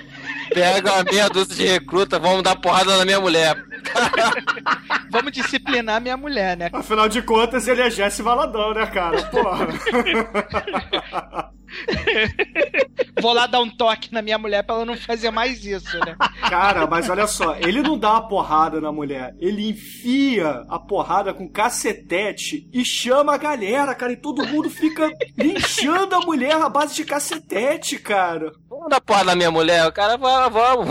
pega uma meia dúzia de recruta, vamos dar porrada na minha mulher. Vamos disciplinar minha mulher, né? Afinal de contas, ele é Jesse Valadão, né, cara? Porra. Vou lá dar um toque na minha mulher pra ela não fazer mais isso, né? Cara, mas olha só, ele não dá uma porrada na mulher, ele enfia a porrada com cacetete e chama a galera, cara, e todo mundo fica linchando a mulher à base de cacetete, cara. Vamos dar porrada na minha mulher? O cara, vamos, vamos.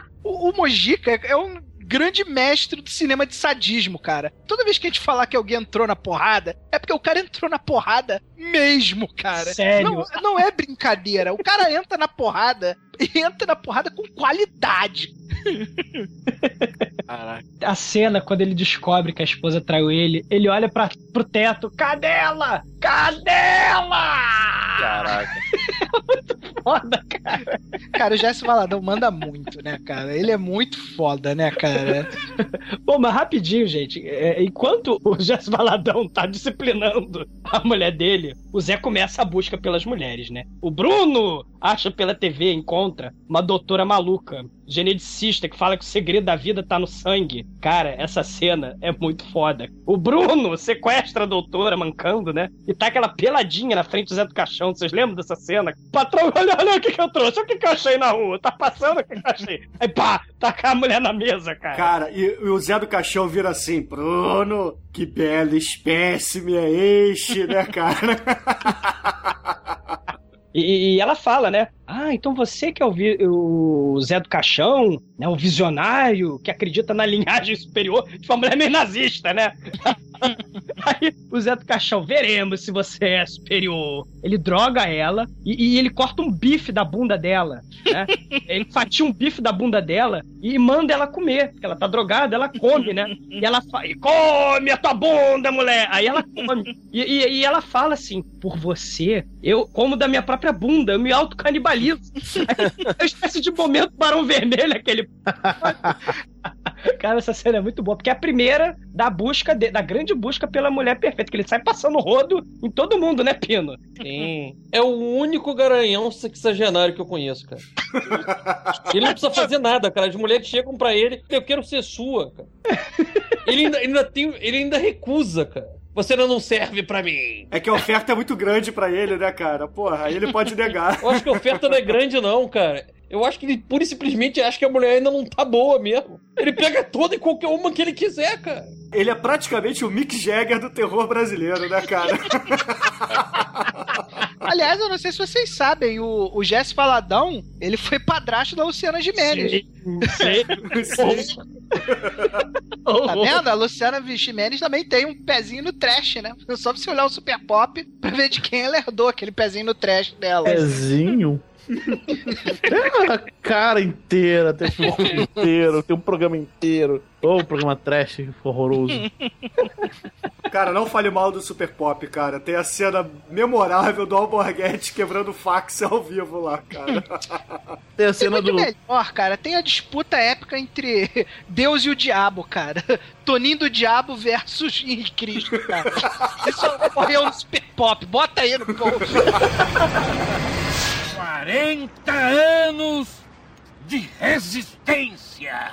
O, Mojica é é um grande mestre do cinema de sadismo, cara. Toda vez que a gente falar que alguém entrou na porrada, é porque o cara entrou na porrada mesmo, cara. Sério? Não, não é brincadeira. O cara entra na porrada e entra na porrada com qualidade. Caraca. A cena, quando ele descobre que a esposa traiu ele, ele olha pra, pro teto. Cadê ela? Cadê ela? Caraca. Foda, cara. Cara, o Jesse Valadão manda muito, né, cara? Ele é muito foda, né, cara? Bom, mas rapidinho, gente. é, enquanto o Jesse Valadão tá disciplinando a mulher dele, o Zé começa a busca pelas mulheres, né? O Bruno acha pela TV, encontra uma doutora maluca, geneticista, que fala que o segredo da vida tá no sangue. Cara, essa cena é muito foda. O Bruno sequestra a doutora mancando, né? E tá aquela peladinha na frente do Zé do Caixão. Vocês lembram dessa cena? Patrão, olha, olha o que, que eu trouxe, olha o que, que eu achei na rua. Tá passando o que, que eu achei. Aí pá, taca a mulher na mesa, cara. Cara, e, e o Zé do Caixão vira assim, Bruno, que belo espécime é este, né, cara? E, e ela fala, né? Ah, então você que é o, o Zé do Caixão, né? O visionário que acredita na linhagem superior. Tipo, uma mulher meio nazista, né? Aí o Zé do Caixão, veremos se você é superior. Ele droga ela e, e ele corta um bife da bunda dela, né? Ele fatia um bife da bunda dela e manda ela comer. Porque ela tá drogada, ela come, né? E ela fala, come a tua bunda, mulher! Aí ela come. E, e- e ela fala assim, por você, eu como da minha própria bunda, eu me autocanibalizo. Aí, é uma espécie de momento barão vermelho, aquele... Cara, essa cena é muito boa, porque é a primeira da busca, de- da grande busca pela mulher perfeita, que ele sai passando rodo em todo mundo, né, Pino? Sim. É o único garanhão sexagenário que eu conheço, cara. Ele não precisa fazer nada, cara. As mulheres chegam pra ele, eu quero ser sua, cara. Ele ainda, ainda tem, ele ainda recusa, cara. Você não serve pra mim. É que a oferta é muito grande pra ele, né, cara? Porra, aí ele pode negar. Eu acho que a oferta não é grande, não, cara. Eu acho que ele pura e simplesmente acha que a mulher ainda não tá boa mesmo. Ele pega toda e qualquer uma que ele quiser, cara. Ele é praticamente o Mick Jagger do terror brasileiro, né, cara? Aliás, eu não sei se vocês sabem, o, o Jesse Valadão, ele foi padrasto da Luciana Gimenez. Tá vendo? A Luciana Gimenez também tem um pezinho no trash, né? Só você olhar o Super Pop pra ver de quem ela herdou aquele pezinho no trash dela. Pezinho? Tem a cara inteira, tem filme inteiro, tem um programa inteiro. Ou um programa trash horroroso. Cara, não fale mal do Super Pop, cara. Tem a cena memorável do Alborguete quebrando fax ao vivo lá, cara. Tem a Tem cena muito do. melhor, cara. Tem a disputa épica entre Deus e o Diabo, cara. Toninho do Diabo versus Henrique Cristo, cara. Isso ocorreu no Super Pop. Bota aí no post. 40 anos de resistência.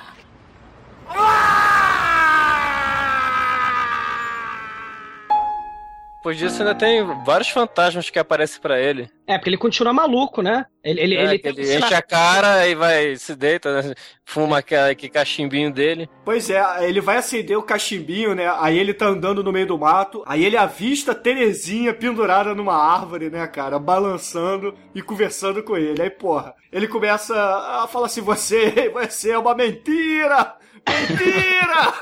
Depois disso, ainda tem vários fantasmas que aparecem pra ele. É, porque ele continua maluco, né? Ele, ele, É, ele que ele enche a cara e vai, se deita, né? fuma aquele, aquele cachimbinho dele. Pois é, ele vai acender o cachimbinho, né? Aí ele tá andando no meio do mato. Aí ele avista Terezinha pendurada numa árvore, né, cara? Balançando e conversando com ele. Aí, porra, ele começa a falar assim: você, você é uma mentira! Mentira!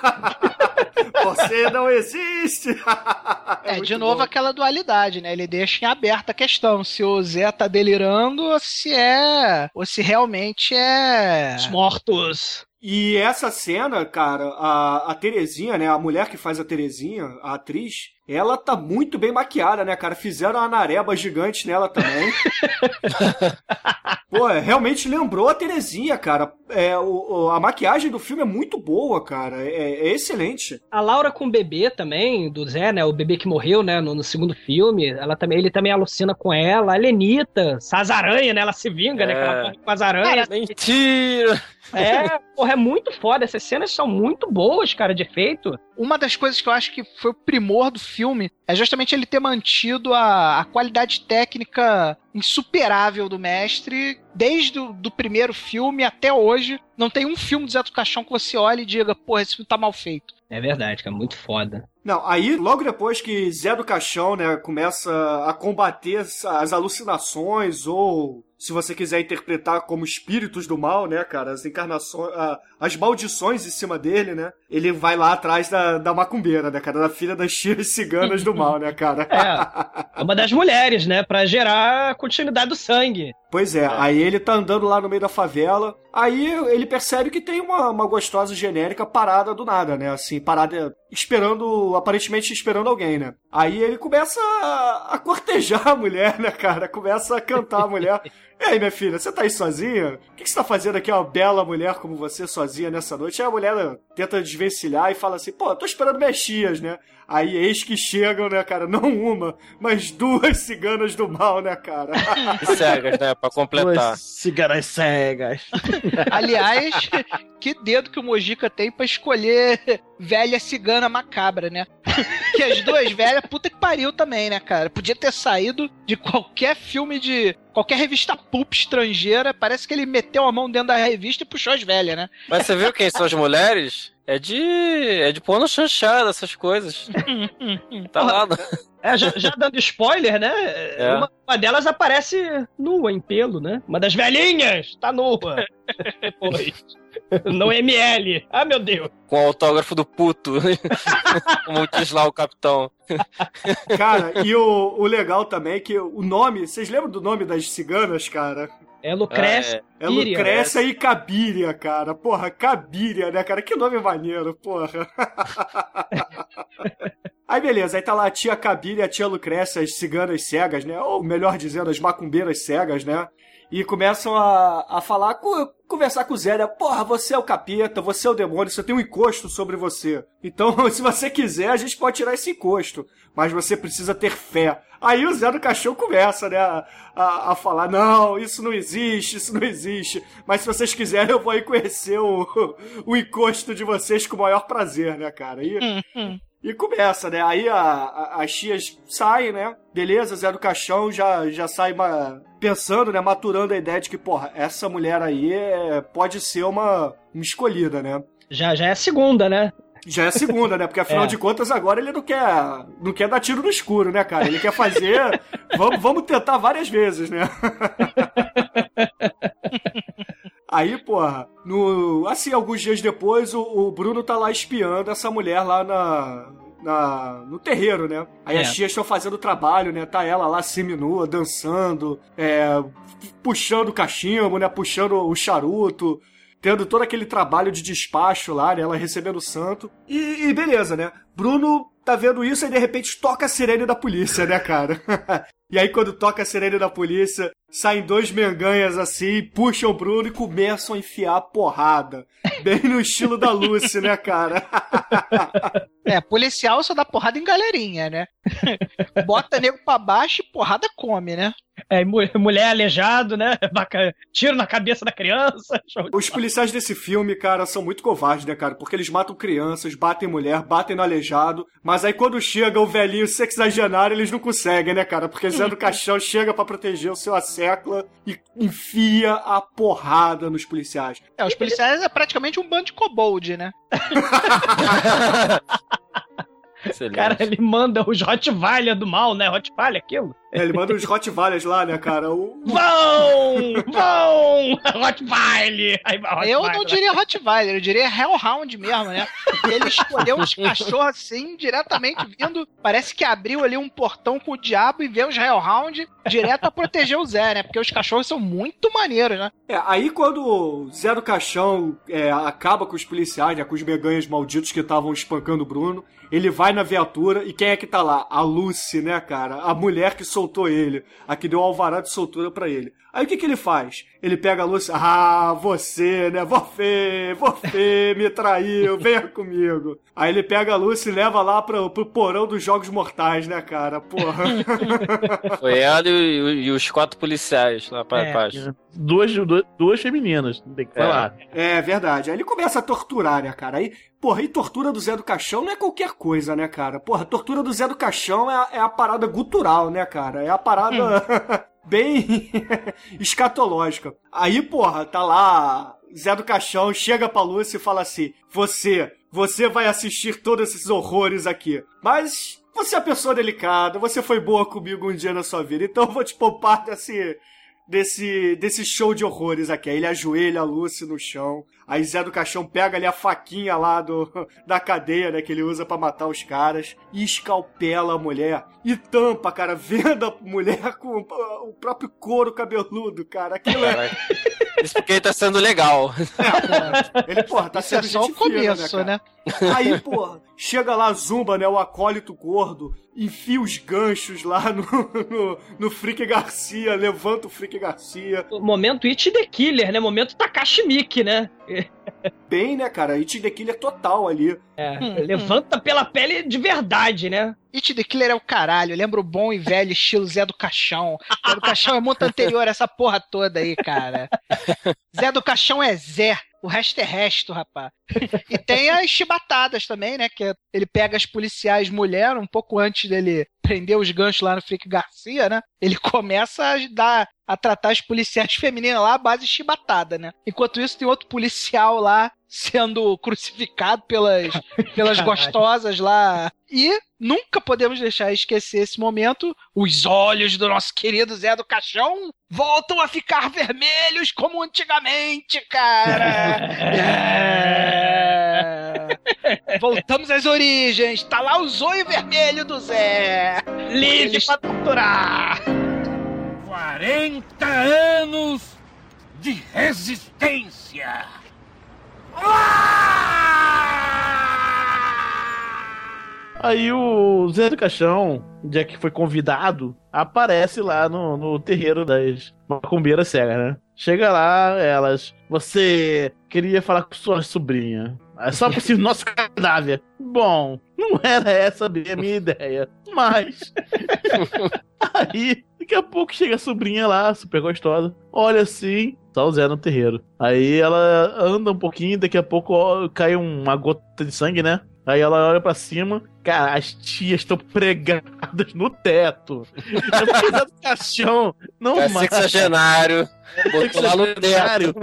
Você não existe! É, de novo aquela dualidade, né? Ele deixa em aberta a questão se o Zé tá delirando ou se é. ou se realmente é. Os mortos. E essa cena, cara, a, a Terezinha, né? A mulher que faz a Terezinha, a atriz, ela tá muito bem maquiada, né, cara? Fizeram uma nareba gigante nela também. Pô, é, realmente lembrou a Terezinha, cara. É, o, o- a maquiagem do filme é muito boa, cara. É, é excelente. A Laura com o bebê também, do Zé, né? O bebê que morreu, né? No, no segundo filme. Ela também, ele também alucina com ela. A Lenita, as aranhas, né? Ela se vinga, né? Que ela É. corre com as aranhas. Mentira! É, porra, é muito foda. Essas cenas são muito boas, cara, de efeito. Uma das coisas que eu acho que foi o primor do filme é justamente ele ter mantido a, a qualidade técnica insuperável do mestre desde o do primeiro filme até hoje. Não tem um filme do Zé do Caixão que você olhe e diga, porra, esse filme tá mal feito. É verdade, cara, muito foda. Não, aí logo depois que Zé do Caixão, né, começa a combater as alucinações ou se você quiser interpretar como espíritos do mal, né, cara, as encarnações, a- as maldições em cima dele, né, ele vai lá atrás da, da macumbeira, né, cara, da filha das tiras ciganas do mal, né, cara. É uma das mulheres, né? Pra gerar continuidade do sangue. Pois é, aí ele tá andando lá no meio da favela, aí ele percebe que tem uma, uma gostosa genérica parada do nada, né? Assim, parada esperando, aparentemente esperando alguém, né? Aí ele começa a, a cortejar a mulher, né, cara? Começa a cantar a mulher. E aí, minha filha, você tá aí sozinha? O que, que você tá fazendo aqui, uma bela mulher como você, sozinha nessa noite? Aí a mulher tenta desvencilhar e fala assim, pô, tô esperando minhas tias, né? Aí eis que chegam, né, cara? Não uma, mas duas ciganas do mal, né, cara? Cegas, né? Pra completar. Duas ciganas cegas. Aliás, que dedo que o Mojica tem pra escolher velha cigana macabra, né? que as duas velhas, puta que pariu também, né, cara? Podia ter saído de qualquer filme de. qualquer revista pulp estrangeira. Parece que ele meteu a mão dentro da revista e puxou as velhas, né? Mas você viu quem são as mulheres? É de. É de pôr no chanchada, essas coisas. tá lá. No... É, já, já dando spoiler, né? É. Uma, uma delas aparece nua em pelo, né? Uma das velhinhas tá nua. Depois. No ML. Ah, meu Deus. Com o autógrafo do puto. Como diz lá o capitão. Cara, e o, o legal também é que o nome, vocês lembram do nome das ciganas, cara? É Lucrécia. É Lucrécia e Cabíria, cara. Porra, Cabíria, né, cara? Que nome maneiro, porra. Aí beleza, aí tá lá a tia Cabíria e a tia Lucrécia, as ciganas cegas, né? Ou melhor dizendo, as macumbeiras cegas, né? E começam a, a falar, conversar com o Zé, né? Porra, você é o capeta, você é o demônio, você tem um encosto sobre você. Então, se você quiser, a gente pode tirar esse encosto. Mas você precisa ter fé. Aí o Zé do Caixão começa, né, a, a, a, falar, não, isso não existe, isso não existe. Mas se vocês quiserem, eu vou aí conhecer o, o encosto de vocês com o maior prazer, né, cara? E, e começa, né? Aí a, a, as tias saem, né? Beleza, Zé do Caixão já, já sai pensando, né? Maturando a ideia de que, porra, essa mulher aí é, pode ser uma, uma escolhida, né? Já, já é a segunda, né? Já é a segunda, né? Porque afinal É. de contas agora ele não quer, não quer dar tiro no escuro, né, cara? Ele quer fazer. vamos, vamos tentar várias vezes, né? Aí, porra, no, assim, alguns dias depois, o, o Bruno tá lá espiando essa mulher lá na, na, no terreiro, né? Aí É. as tias estão fazendo o trabalho, né? Tá ela lá seminua, dançando, é, puxando o cachimbo, né? Puxando o charuto, tendo todo aquele trabalho de despacho lá, né? Ela recebendo o santo. E, e beleza, né? Bruno tá vendo isso e de repente toca a sirene da polícia, né, cara? e aí quando toca a sirene da polícia, saem dois menganhas assim, puxam o Bruno e começam a enfiar a porrada. Bem no estilo da Lucy, né, cara? É, policial só dá porrada em galerinha, né? Bota nego pra baixo e porrada come, né? É, mu- mulher aleijado, né? Vaca- Tiro na cabeça da criança. Os policiais desse filme, cara, são muito covardes, né, cara? Porque eles matam crianças, batem mulher, batem no aleijado, mas aí quando chega o velhinho sexagenário, eles não conseguem, né, cara? Porque Zé do Caixão chega pra proteger o seu assecla e enfia a porrada nos policiais. É, os policiais é praticamente um bando de kobold, né? Cara, ele manda os Rottweiler do mal, né? Rottweiler, aquilo. É, ele manda os Rottweilers lá, né, cara? O... Vão! Vão! Rottweiler! Eu não diria Rottweiler, eu diria Hellhound mesmo, né? Ele escolheu uns cachorros assim, diretamente vindo. Parece que abriu ali um portão com o diabo e veio os Hellhound direto a proteger o Zé, né? Porque os cachorros são muito maneiros, né? É, aí quando o Zé do Caixão é, acaba com os policiais, né, com os meganhas malditos que estavam espancando o Bruno, ele vai na viatura e quem é que tá lá? A Lucy, né, cara? A mulher que soltou ele, a que deu alvará de soltura pra ele. Aí o que que ele faz? Ele pega a Lucy, ah, você, né? Você, você me traiu, venha comigo. Aí ele pega a Lucy e leva lá pro, pro porão dos Jogos Mortais, né, cara? Porra. Foi ela e, e os quatro policiais lá pra É. baixo. Duas, duas, duas femininas, tem que falar. É verdade. Aí ele começa a torturar, né, cara? Aí, porra, e tortura do Zé do Caixão não é qualquer coisa, né, cara? Porra, tortura do Zé do Caixão é, a- é a parada gutural, né, cara? É a parada bem escatológica. Aí, porra, tá lá Zé do Caixão, chega pra Lúcia e fala assim: Você, você vai assistir todos esses horrores aqui. Mas você é uma pessoa delicada, você foi boa comigo um dia na sua vida, então eu vou te poupar desse desse, desse show de horrores aqui. Aí ele ajoelha a Lucy no chão. Aí Zé do Caixão pega ali a faquinha lá do, da cadeia, né? Que ele usa pra matar os caras. E escalpela a mulher. E tampa, cara. Venda a mulher com o próprio couro cabeludo, cara. Aquilo é... Isso porque ele tá sendo legal. Ele, porra, tá Isso é sendo só gente o começo, fina, né? cara? Aí, porra, chega lá Zumba, né? O acólito gordo, enfia os ganchos lá no, no, no Frick Garcia, levanta o Frick Garcia. Momento It the Killer, né? Momento Takashi Miike, né? Bem, né, cara? It the Killer total ali. É, levanta pela pele de verdade, né? It the Killer é o caralho. Eu lembro o bom e velho estilo Zé do Caixão. Zé do Caixão é muito anterior a essa porra toda aí, cara. Zé do Caixão é Zé. O resto é resto, rapaz. E tem as chibatadas também, né? Que ele pega as policiais mulher um pouco antes dele prender os ganchos lá no Frick Garcia, né? Ele começa a dar a tratar as policiais femininas lá à base chibatada, né? Enquanto isso, tem outro policial lá sendo crucificado pelas, pelas Caralho. gostosas lá. E nunca podemos deixar esquecer esse momento. Os olhos do nosso querido Zé do Caixão voltam a ficar vermelhos como antigamente, cara. É. Voltamos às origens. Tá lá o zóio vermelho do Zé. Livre Eles- pra torturar. 40 anos de resistência. Aí o Zé do Caixão, já que foi convidado, aparece lá no, no terreiro das macumbeiras cegas, né? Chega lá, elas. Você queria falar com sua sobrinha. É só si nosso cadáver. Bom, não era essa bem a minha ideia. Mas. Aí, daqui a pouco chega a sobrinha lá, super gostosa. Olha assim, só o Zé no terreiro. Aí ela anda um pouquinho, daqui a pouco ó, cai uma gota de sangue, né? Aí ela olha pra cima, cara, as tias estão pregadas no teto. Eu do caixão, não É mais. sexagenário. Botou lá no teto.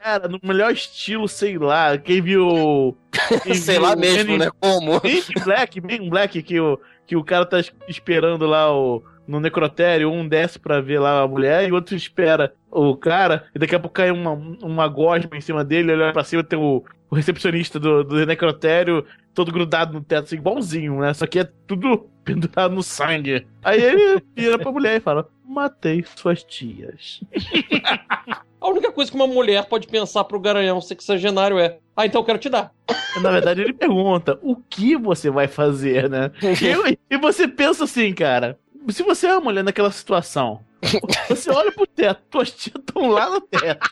Cara, no melhor estilo, sei lá, quem viu... quem Sei viu lá mesmo, in- né? Como? In Black, in Black, que o, que o cara tá es- esperando lá o, no necrotério, um desce pra ver lá a mulher e o outro espera o cara, e daqui a pouco cai uma, uma gosma em cima dele, olha pra cima, tem o, o recepcionista do, do necrotério todo grudado no teto, assim, igualzinho, né? Só que é tudo pendurado no sangue. Aí ele vira pra mulher e fala: Matei suas tias. A única coisa que uma mulher pode pensar pro garanhão sexagenário é: Ah, então eu quero te dar. Na verdade, ele pergunta: O que você vai fazer, né? E, e você pensa assim, cara. Se você é uma mulher naquela situação, você olha pro teto, tuas tias estão lá no teto.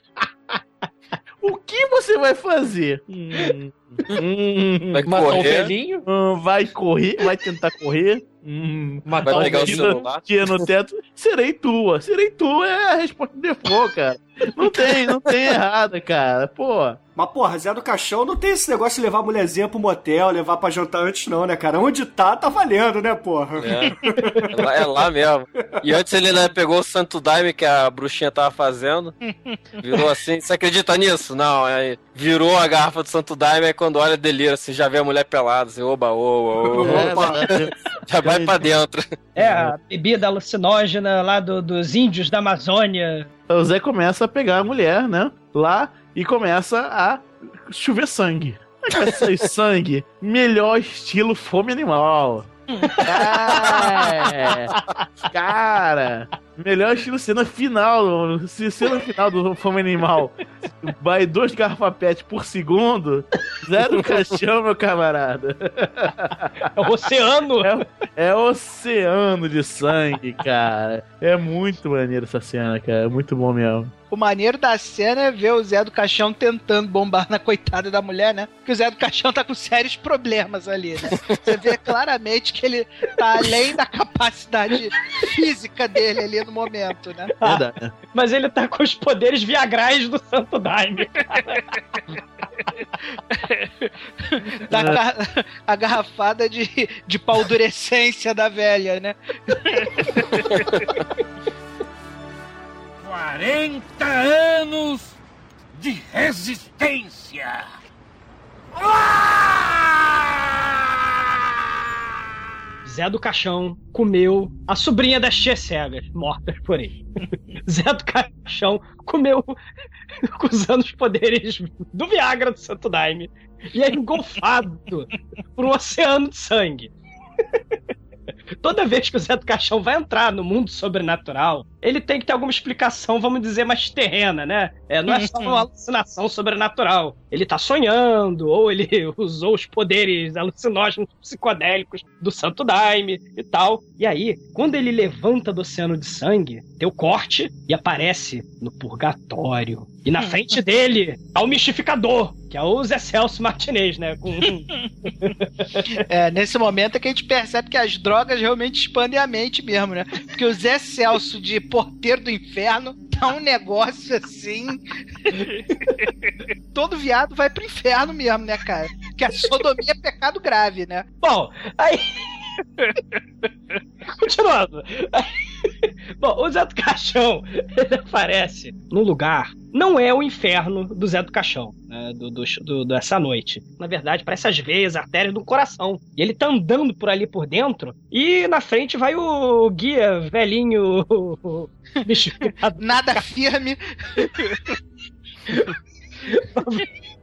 O que você vai fazer? Hum, hum, Vai Matar um correr. velhinho? hum, vai correr, vai tentar correr. Hum, Matar Vai um pegar o celular. tia no teto. Serei tua. Serei tua é a resposta de default, cara. Não tem, não tem errada, cara. Pô. Mas, porra, Zé do Caixão não tem esse negócio de levar a mulherzinha pro motel, levar pra jantar antes, não, né, cara? Onde tá, tá valendo, né, porra? É. É lá, é lá mesmo. E antes ele né, pegou o santo daime que a bruxinha tava fazendo. Virou assim. Você acredita nisso? Não. Aí virou a garrafa do santo daime aí quando olha delira, assim, já vê a mulher pelada, assim, oba, oba, oba. É. Já vai pra dentro. É, a bebida alucinógena lá do- dos índios da Amazônia. o Zé começa a pegar a mulher, né? Lá e começa a chover sangue. Começa a sair sangue. Melhor estilo fome animal. É. Cara, melhor estilo cena final. Se cena final do Fome Animal vai dois garrafapete por segundo, zero caixão, meu camarada. É o oceano. É, é oceano de sangue, cara. É muito maneiro essa cena, cara. É muito bom mesmo. O maneiro da cena é ver o Zé do Caixão tentando bombar na coitada da mulher, né? Porque o Zé do Caixão tá com sérios problemas ali, né? Você vê claramente que ele tá além da capacidade física dele ali no momento, né? Verdade. Mas ele tá com os poderes viagrais do Santo Daime. Da ga- a garrafada de, de paldurecência da velha, né? 40 anos de resistência. Zé do Caixão comeu a sobrinha das tias cegas, mortas por ele. Zé do Caixão comeu usando os poderes do Viagra do Santo Daime e é engolfado por um oceano de sangue. Toda vez que o Zé do Caixão vai entrar no mundo sobrenatural, ele tem que ter alguma explicação, vamos dizer, mais terrena, né? É, não é só uma alucinação sobrenatural. Ele tá sonhando, ou ele usou os poderes alucinógenos psicodélicos do Santo Daime e tal. E aí, quando ele levanta do oceano de sangue, tem o corte e aparece no purgatório. E na frente dele tá o mistificador, que é o Zé Celso Martinez, né? Com... É, nesse momento é que a gente percebe que as drogas realmente expandem a mente mesmo, né? Porque o Zé Celso de Porteiro do Inferno um negócio assim. Todo viado vai pro inferno mesmo, né, cara? Porque a sodomia é pecado grave, né? Bom, aí. Continuando. Bom, o Zé do Caixão ele aparece no lugar. Não é o inferno do Zé do Caixão, né, do, do, do- dessa noite. Na verdade, parece as veias, artérias do coração. E ele tá andando por ali por dentro. E na frente vai o guia velhinho. Nada firme.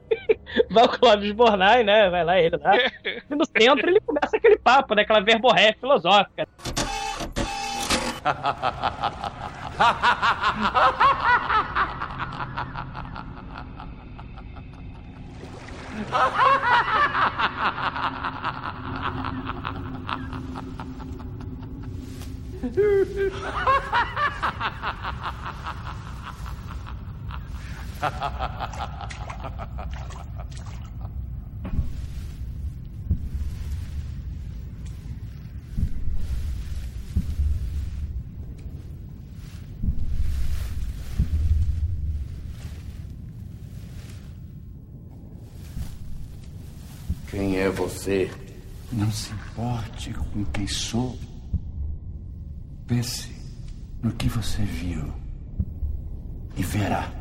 Vai o Clóvis Bornai, né? Vai lá ele. E no centro ele começa aquele papo, né? Aquela verborré filosófica. Quem é você? Não se importe com quem sou. Pense no que você viu e verá.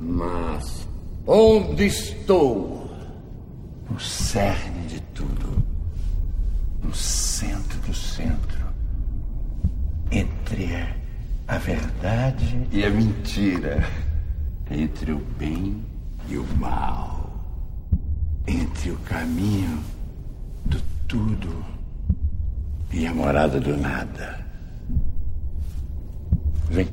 Mas onde estou? No cerne de tudo. No centro do centro. Entre a verdade e a mentira. Entre o bem e o mal. Entre o caminho do tudo e a morada do nada. Vem.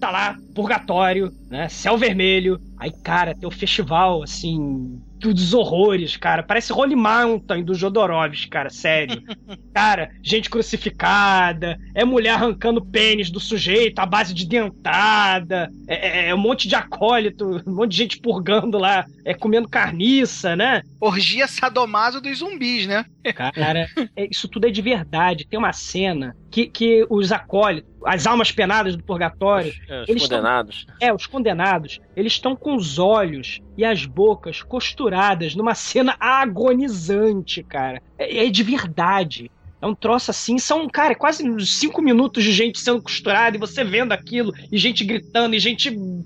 Tá lá, purgatório, né? Céu vermelho. Aí, cara, tem o festival, assim, dos horrores, cara. Parece Holy Mountain do Jodorowsky, cara, sério. cara, gente crucificada, é mulher arrancando pênis do sujeito à base de dentada, é, é- é um monte de acólito, um monte de gente purgando lá, é comendo carniça, né? Orgia sadomaso dos zumbis, né? Cara, é- isso tudo é de verdade. Tem uma cena que, que os acólitos, as almas penadas do purgatório, É, os eles tão- condenados. é, os condenados, eles estão com os olhos e as bocas costuradas numa cena agonizante, cara. É, é de verdade. É um troço assim, são, cara, quase uns cinco minutos de gente sendo costurada e você vendo aquilo, e gente gritando, e gente hum,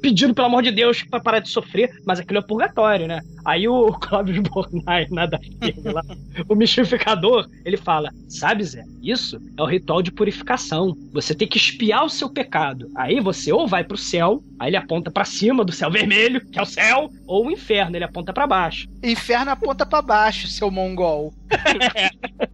pedindo, pelo amor de Deus, pra parar de sofrer, mas aquilo é purgatório, né? Aí o Cláudio Bornai, nada lá, o mistificador, ele fala: Sabe, Zé, isso é o ritual de purificação. Você tem que espiar o seu pecado. Aí você ou vai pro céu, aí ele aponta pra cima do céu vermelho, que é o céu, ou o inferno, ele aponta pra baixo. Inferno aponta pra baixo, seu mongol.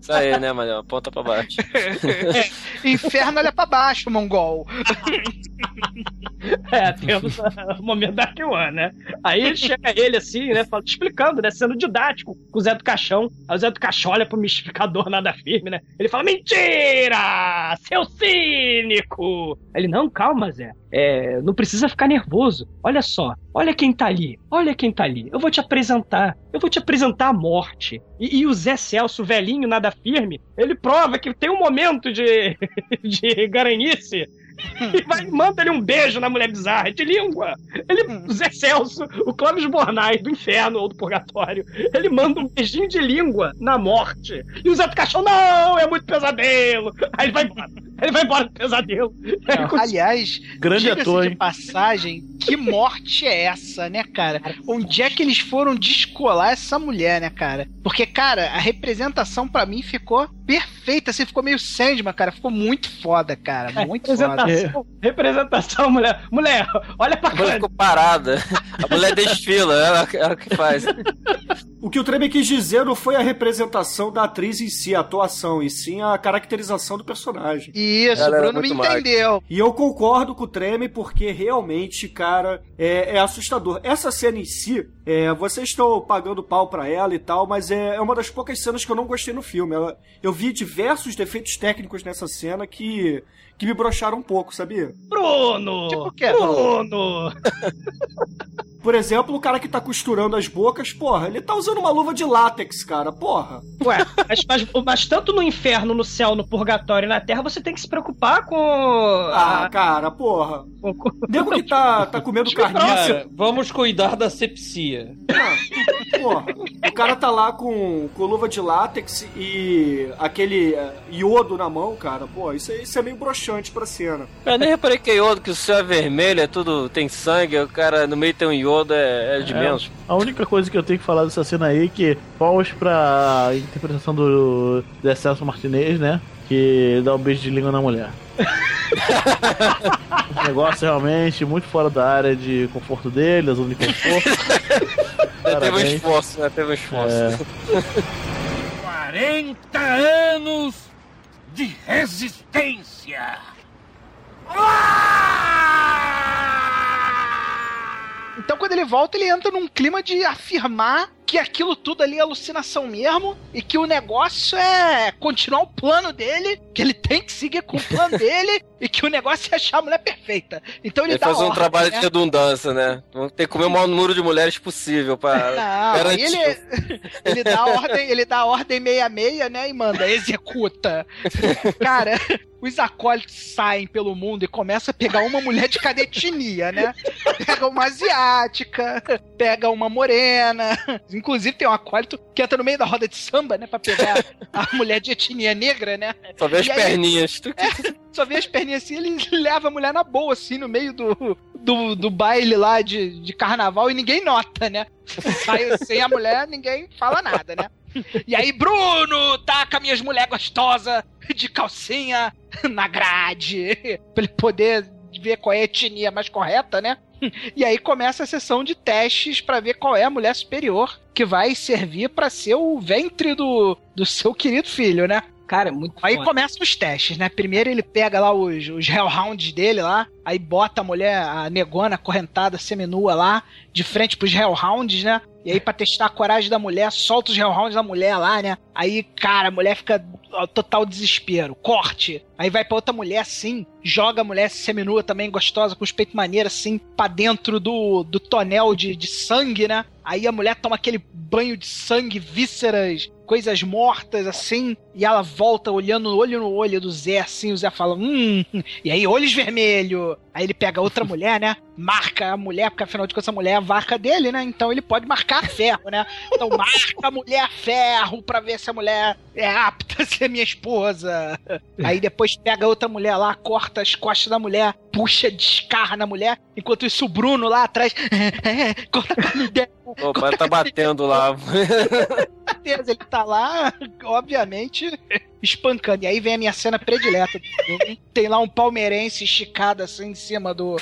Isso aí, né, Manel? Aponta pra baixo. Inferno olha pra baixo, mongol. É, temos o momento da One, né? Aí chega ele assim, né? fala- Explicando, né? Sendo didático com o Zé do Caixão. Aí o Zé do Caixão olha pro mistificador nada firme, né? Ele fala: Mentira! Seu cínico! Aí Ele, não, calma, Zé. É, não precisa ficar nervoso. Olha só, olha quem tá ali. Olha quem tá ali. Eu vou te apresentar. Eu vou te apresentar a morte. E, e o Zé Celso, velhinho, nada firme, ele prova que tem um momento de, de garanhice e vai, manda ele um beijo na mulher bizarra, de língua. Ele, o Zé Celso, o Clóvis Bornai do inferno ou do purgatório, ele manda um beijinho de língua na morte. E o Zé do Caixão, não, é muito pesadelo. Aí ele vai embora. Ele vai embora do pesadelo. Aliás, Grande ator, de hein? passagem, que morte é essa, né, cara? Onde é que eles foram descolar essa mulher, né, cara? Porque, cara, a representação pra mim ficou perfeita, assim, ficou meio Sandman, cara. Ficou muito foda, cara. Muito foda. Representação, representação, mulher. Mulher, olha pra A mulher cá. ficou parada. A mulher desfila, ela, ela que faz. O que o Treme quis dizer não foi a representação da atriz em si, a atuação, e sim a caracterização do personagem. Isso, o Bruno me entendeu. E eu concordo com o Treme porque realmente, cara, é, é assustador. Essa cena em si, é, vocês estão pagando pau pra ela e tal, mas é, é uma das poucas cenas que eu não gostei no filme. Ela- eu vi diversos defeitos técnicos nessa cena que, que me broxaram um pouco, sabia? Bruno! Tipo o quê? Bruno! Por exemplo, o cara que tá costurando as bocas, porra, ele tá usando uma luva de látex, cara, porra. Ué, mas, mas- mas tanto no inferno, no céu, no purgatório e na terra, você tem que se preocupar com. Ah, cara, porra. Nego que tá, tá comendo carniça. Vamos cuidar da sepsia. Porra, o cara tá lá com, com luva de látex e aquele eh, iodo na mão, cara. Pô, isso, é- isso é meio broxante pra cena. Eu nem reparei que é iodo, que o céu é vermelho, é tudo. tem sangue, o cara no meio tem um iodo, é, é de É, menos. A única coisa que eu tenho que falar dessa cena aí é que palmas pra interpretação do, do Celso Martinez, né? Que dá um beijo de língua na mulher. o negócio realmente muito fora da área de conforto dele, da zona de conforto. Teve um esforço, né? Teve um esforço. É. 40 anos de resistência. Então, quando ele volta, ele entra num clima de afirmar que aquilo tudo ali é alucinação mesmo e que o negócio é continuar o plano dele, que ele tem que seguir com o plano dele e que o negócio é achar a mulher perfeita. Então ele, Ele dá faz um ordem, trabalho né? de redundância, né? Vamos ter que comer o maior número de mulheres possível aí garantir. ele, ele dá a ordem, ele dá ordem meia-meia, né? E manda, executa. Cara, os acólitos saem pelo mundo e começam a pegar uma mulher de cada etnia, né? Pega uma asiática, pega uma morena. Inclusive tem um acólito que entra no meio da roda de samba, né? Pra pegar a mulher de etnia negra, né? Só vê as aí- perninhas. Tu- É, só vê as perninhas assim, ele leva a mulher na boa, assim, no meio do, do, do baile lá de, de carnaval e ninguém nota, né? Sai sem a mulher, ninguém fala nada, né? E aí, Bruno, taca minhas mulher gostosa de calcinha na grade, pra ele poder ver qual é a etnia mais correta, né? E aí começa a sessão de testes pra ver qual é a mulher superior que vai servir pra ser o ventre do, do seu querido filho, né? Cara, é muito Aí foda. começam os testes, né? Primeiro ele pega lá os, os Hellhounds dele lá, aí bota a mulher, a negona acorrentada, seminua lá, de frente pros Hellhounds, né? E aí, pra testar a coragem da mulher, solta os Hellhounds da mulher lá, né? Aí, cara, a mulher fica ó, total desespero. Corte. Aí vai pra outra mulher assim, joga a mulher seminua também, gostosa, com os peitos maneiros, assim, pra dentro do, do tonel de, de sangue, né? Aí a mulher toma aquele banho de sangue, vísceras, coisas mortas, assim, e ela volta olhando olho no olho do Zé, assim, o Zé fala, hum, e aí, olhos vermelhos. Aí ele pega outra mulher, né? Marca a mulher, porque afinal de contas a mulher é a vaca dele, né? Então ele pode marcar ferro, né? Então marca a mulher ferro pra ver se a mulher é apta a ser minha esposa. Aí depois pega outra mulher lá, corta as costas da mulher, puxa, descarra na mulher, enquanto isso o Bruno lá atrás, corta a dela. O pai tá batendo lá. certeza, ele tá lá, obviamente, espancando. E aí vem a minha cena predileta. Tem lá um palmeirense esticado assim em cima do,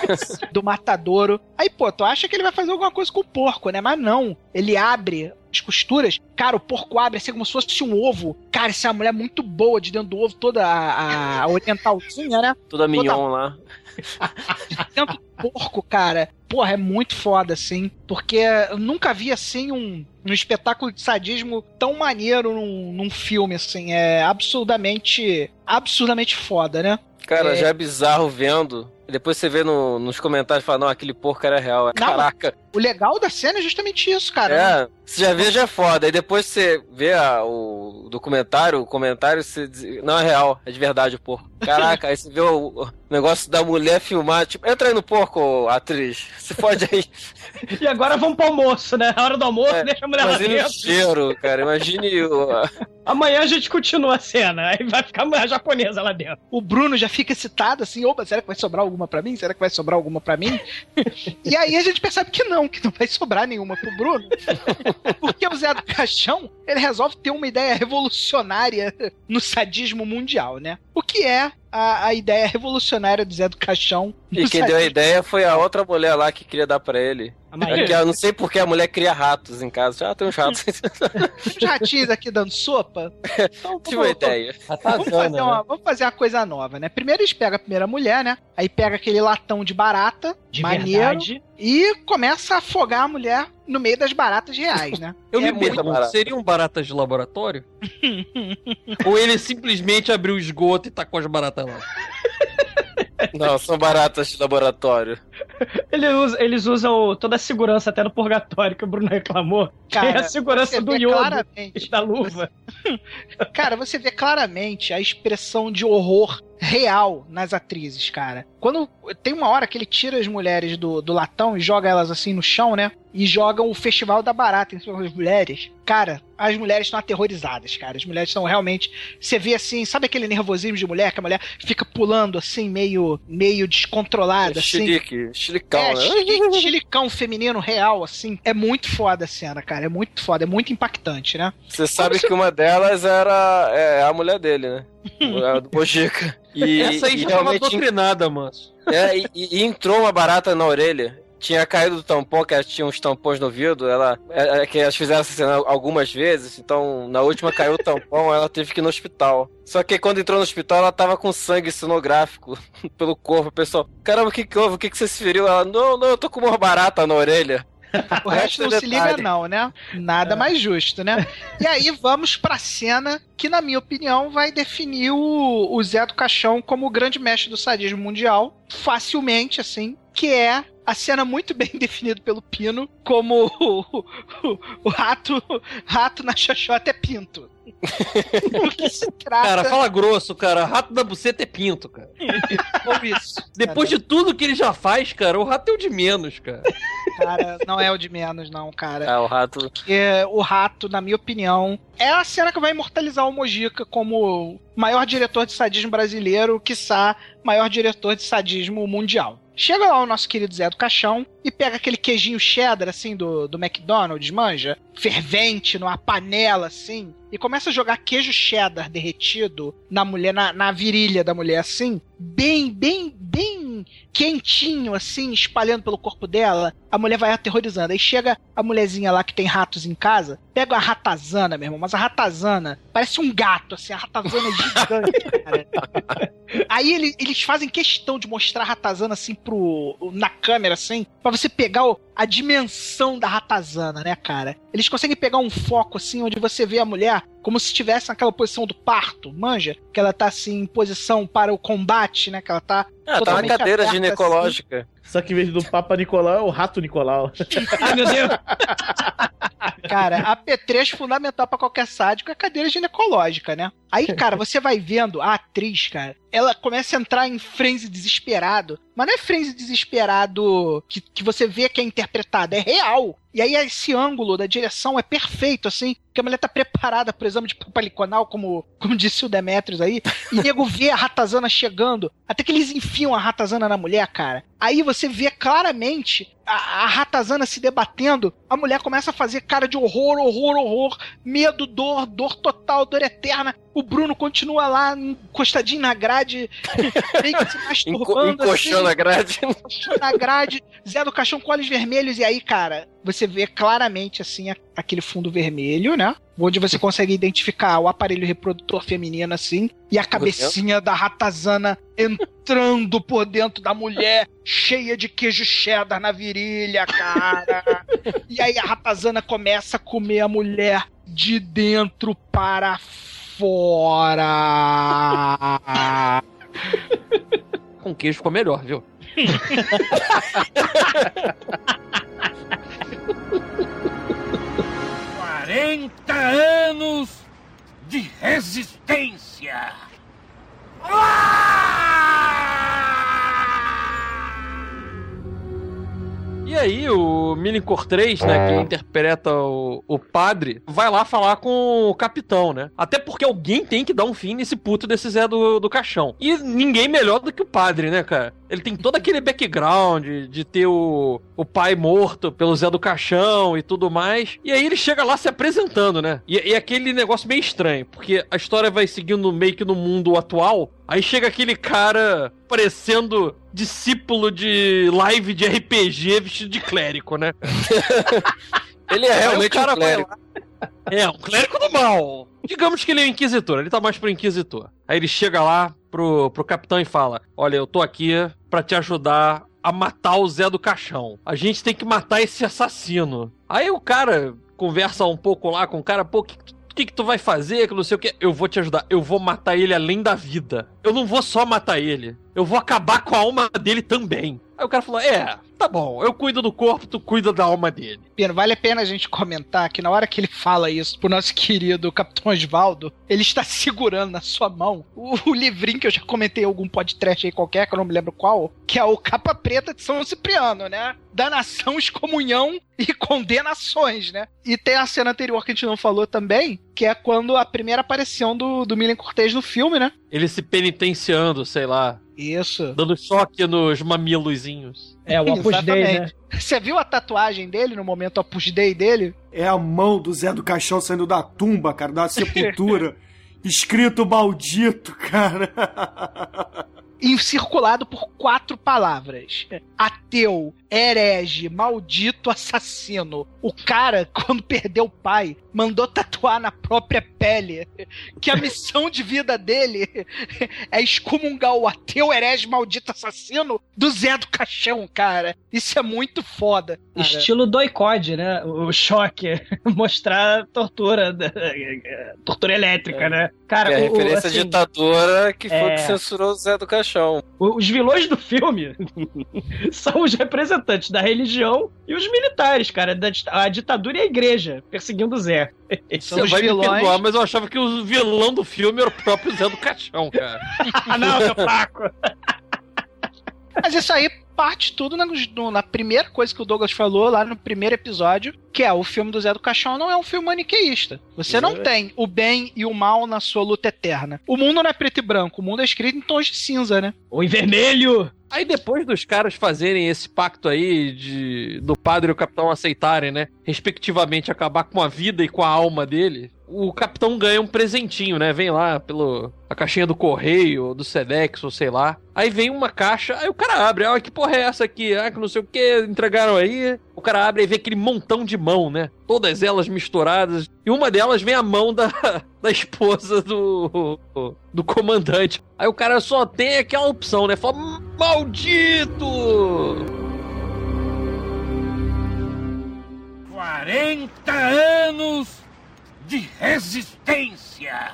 do matadouro. Aí, pô, tu acha que ele vai fazer alguma coisa com o porco, né? Mas não. Ele abre as costuras. Cara, o porco abre assim como se fosse um ovo. Cara, essa é uma mulher muito boa de dentro do ovo, toda a, a orientalzinha, né? Toda mignon lá. Do porco, cara. Porra, é muito foda, assim. Porque eu nunca vi, assim, um, um espetáculo de sadismo tão maneiro num, num filme, assim. É absurdamente. absurdamente foda, né? Cara, É. já é bizarro vendo. Depois você vê no- nos comentários e fala, não, aquele porco era real. Não, Caraca, O legal da cena é justamente isso, cara. É, você já vê, já é foda. Aí depois você vê a- o documentário, o comentário, você diz, não é real, é de verdade o porco. Caraca, aí você vê o, o negócio da mulher filmar, tipo, entra aí no porco, atriz, se fode aí. E agora vamos pro almoço, né? A hora do almoço, deixa a mulher lá Imagine o dentro. cheiro, cara, imagine o... Amanhã a gente continua a cena. Aí vai ficar a mulher japonesa lá dentro. O Bruno já fica excitado assim, opa, será que vai sobrar alguma pra mim? Será que vai sobrar alguma pra mim? e aí a gente percebe que não, que não vai sobrar nenhuma pro Bruno. Porque o Zé do Caixão, ele resolve ter uma ideia revolucionária no sadismo mundial, né? O que é a, a ideia revolucionária do Zé do Caixão E quem deu a sadismo? ideia foi a outra mulher lá que queria dar pra ele. É que eu não sei porque a mulher cria ratos em casa. Ah, tem uns ratos. Uns ratinhos aqui dando sopa? Então, Tive uma ideia. Vamos fazer, né? uma, vamos fazer uma coisa nova, né? Primeiro eles pegam a primeira mulher, né? Aí pega aquele latão de barata, De maneiro, verdade. e começa a afogar a mulher no meio das baratas reais, né? Eu me É muito pergunto, barato. seriam baratas de laboratório? Ou ele simplesmente abriu o esgoto e tacou as baratas lá? Não, são baratas de laboratório. Ele usa- eles usam toda a segurança até no purgatório que o Bruno reclamou. que é Cara, a segurança você do e da luva. Cara, você vê claramente a expressão de horror real nas atrizes, cara. Quando tem uma hora que ele tira as mulheres do, do latão e joga elas assim no chão, né? E joga o festival da barata em cima das mulheres. Cara, as mulheres estão aterrorizadas, cara. As mulheres estão realmente. Você vê assim, sabe aquele nervosismo de mulher? Que a mulher fica pulando assim, meio, meio descontrolada, assim. Chilicão, É, né? chili- chilicão feminino real, assim. É muito foda a cena, cara. É muito foda, é muito impactante, né? Você sabe que uma delas era é, a mulher dele, né? A do Bojica. E, Essa aí e já tava realmente doutrinada, manso. É, e, e entrou uma barata na orelha. Tinha caído do tampão, que ela tinha uns tampões no ouvido. Ela, é, é que elas fizeram essa cena algumas vezes. Então, na última caiu o tampão, ela teve que ir no hospital. Só que quando entrou no hospital, ela tava com sangue sonográfico pelo corpo. O pessoal, caramba, o que que houve? O que que você se feriu? Ela, não, não, eu tô com uma barata na orelha. O resto não se liga, não, né? Nada mais justo, né? E aí vamos pra cena que, na minha opinião, vai definir o, o Zé do Caixão como o grande mestre do sadismo mundial, facilmente, assim, que é a cena muito bem definida pelo Pino como o, o- o rato, rato na xoxota é pinto. O que se trata... Cara, fala grosso, cara. Rato da buceta é pinto, cara. Ou isso. Depois de tudo que ele já faz, cara, o rato é o de menos, cara. Cara, não é o de menos, não, cara. É, o rato. Porque o rato, na minha opinião, é a cena que vai imortalizar o Mojica como maior diretor de sadismo brasileiro, quiçá maior diretor de sadismo mundial. Chega lá o nosso querido Zé do Caixão e pega aquele queijinho cheddar, assim, do, do McDonald's, manja? Fervente, numa panela, assim, e começa a jogar queijo cheddar derretido na mulher, na, na virilha da mulher, assim, bem, bem, bem quentinho, assim, espalhando pelo corpo dela. A mulher vai aterrorizando. Aí chega a mulherzinha lá que tem ratos em casa, pega a ratazana, meu irmão, mas a ratazana parece um gato, assim, a ratazana é gigante, cara. Aí ele- eles fazem questão de mostrar a ratazana assim pro. na câmera, assim, pra você pegar o- a dimensão da ratazana, né, cara? Eles conseguem pegar um foco assim onde você vê a mulher como se estivesse naquela posição do parto, manja? Que ela tá assim em posição para o combate, né? Que ela tá. Ah, tá na cadeira aberta, ginecológica. Só que em vez do Papa Nicolau é o Rato Nicolau. Ai, meu Deus. Cara, a P3 fundamental pra qualquer sádico é a cadeira ginecológica, né? Aí, cara, você vai vendo a atriz, cara, ela começa a entrar em frenzy desesperado. Mas não é frenzy desesperado que, que você vê que é interpretado, é real. E aí esse ângulo da direção é perfeito, assim, que a mulher tá preparada pro exame de papaliconal, como, como disse o Demetrius aí, e o nego vê a ratazana chegando, até que eles enfiam a ratazana na mulher, cara. Aí você vê claramente a, a ratazana se debatendo, a mulher começa a fazer cara de horror, horror, horror, medo, dor, dor total, dor eterna. O Bruno continua lá, encostadinho na grade, meio que se masturbando. encoxando assim, a grade. encoxando na grade, Zé do Caixão com olhos vermelhos, e aí, cara, você vê claramente, assim, a- aquele fundo vermelho, né? Onde você consegue identificar o aparelho reprodutor feminino, assim, e a cabecinha da ratazana entrando por dentro da mulher, cheia de queijo cheddar na virilha, cara. E aí a ratazana começa a comer a mulher de dentro para fora. Com queijo ficou melhor, viu? 40 anos de resistência. Ah! E aí, o Minicor 3, né, que interpreta o, o padre, vai lá falar com o capitão, né? Até porque alguém tem que dar um fim nesse puto desse Zé do, do caixão. E ninguém melhor do que o padre, né, cara? Ele tem todo aquele background de ter o, o pai morto pelo Zé do Caixão e tudo mais. E aí ele chega lá se apresentando, né? E, e aquele negócio meio estranho, porque a história vai seguindo meio que no mundo atual. Aí chega aquele cara parecendo discípulo de live de RPG vestido de clérigo, né? Ele é realmente cara um clérigo. É, um clérigo do mal. Digamos que ele é um inquisitor, ele tá mais pro inquisitor. Aí ele chega lá pro, pro capitão e fala: Olha, eu tô aqui pra te ajudar a matar o Zé do Caixão. A gente tem que matar esse assassino. Aí o cara conversa um pouco lá com o cara, pô, que, o que, que tu vai fazer? Que não sei o que. Eu vou te ajudar. Eu vou matar ele além da vida. Eu não vou só matar ele. Eu vou acabar com a alma dele também. Aí o cara falou: É, tá bom. Eu cuido do corpo, tu cuida da alma dele. Pino, vale a pena a gente comentar que na hora que ele fala isso pro nosso querido Capitão Osvaldo, ele está segurando na sua mão o, o livrinho que eu já comentei em algum podcast aí qualquer, que eu não me lembro qual, que é o Capa Preta de São Cipriano, né? Da nação, excomunhão e condenações, né? E tem a cena anterior que a gente não falou também, que é quando a primeira aparição do, do Milen Cortez no filme, né? Ele se penitenciando, sei lá. Isso. Dando choque nos mamilozinhos. É, o Opus Dei, né? Você viu a tatuagem dele no momento Opus Dei dele? É a mão do Zé do Caixão saindo da tumba, cara, da sepultura. Escrito maldito, cara. Encirculado por quatro palavras: ateu, herege, maldito, assassino. O cara, quando perdeu o pai, mandou tatuar na própria pele que a missão de vida dele é excomungar o ateu, herege, maldito, assassino do Zé do Caixão, cara. Isso é muito foda. cara. Estilo doicode, né? O choque. Mostrar a tortura. da- Tortura elétrica, né? Cara, é a o, referência assim, ditadora que foi é. que censurou o Zé do Caixão. O- Os vilões do filme são os representantes da religião e os militares, cara. Da, a ditadura e a igreja perseguindo o Zé. Você vai me perdoar, mas eu achava que o vilão do filme era o próprio Zé do Caixão, cara. Ah, não, seu fraco. Mas isso aí parte tudo na, na primeira coisa que o Douglas falou lá no primeiro episódio, que é o filme do Zé do Caixão não é um filme maniqueísta. Você não tem o bem e o mal na sua luta eterna. O mundo não é preto e branco, o mundo é escrito em tons de cinza, né? Ou em vermelho. Aí depois dos caras fazerem esse pacto aí de do padre e o capitão aceitarem, né, respectivamente acabar com a vida e com a alma dele, o capitão ganha um presentinho, né? Vem lá pelo a caixinha do correio, do Sedex ou sei lá. Aí vem uma caixa, aí o cara abre, ah, que porra é essa aqui? Ah, que não sei o que, entregaram aí. O cara abre e vê aquele montão de mão, né? Todas elas misturadas. E uma delas vem a mão da, da esposa do, do comandante. Aí o cara só tem aquela opção, né? Fala, maldito! 40 anos de resistência.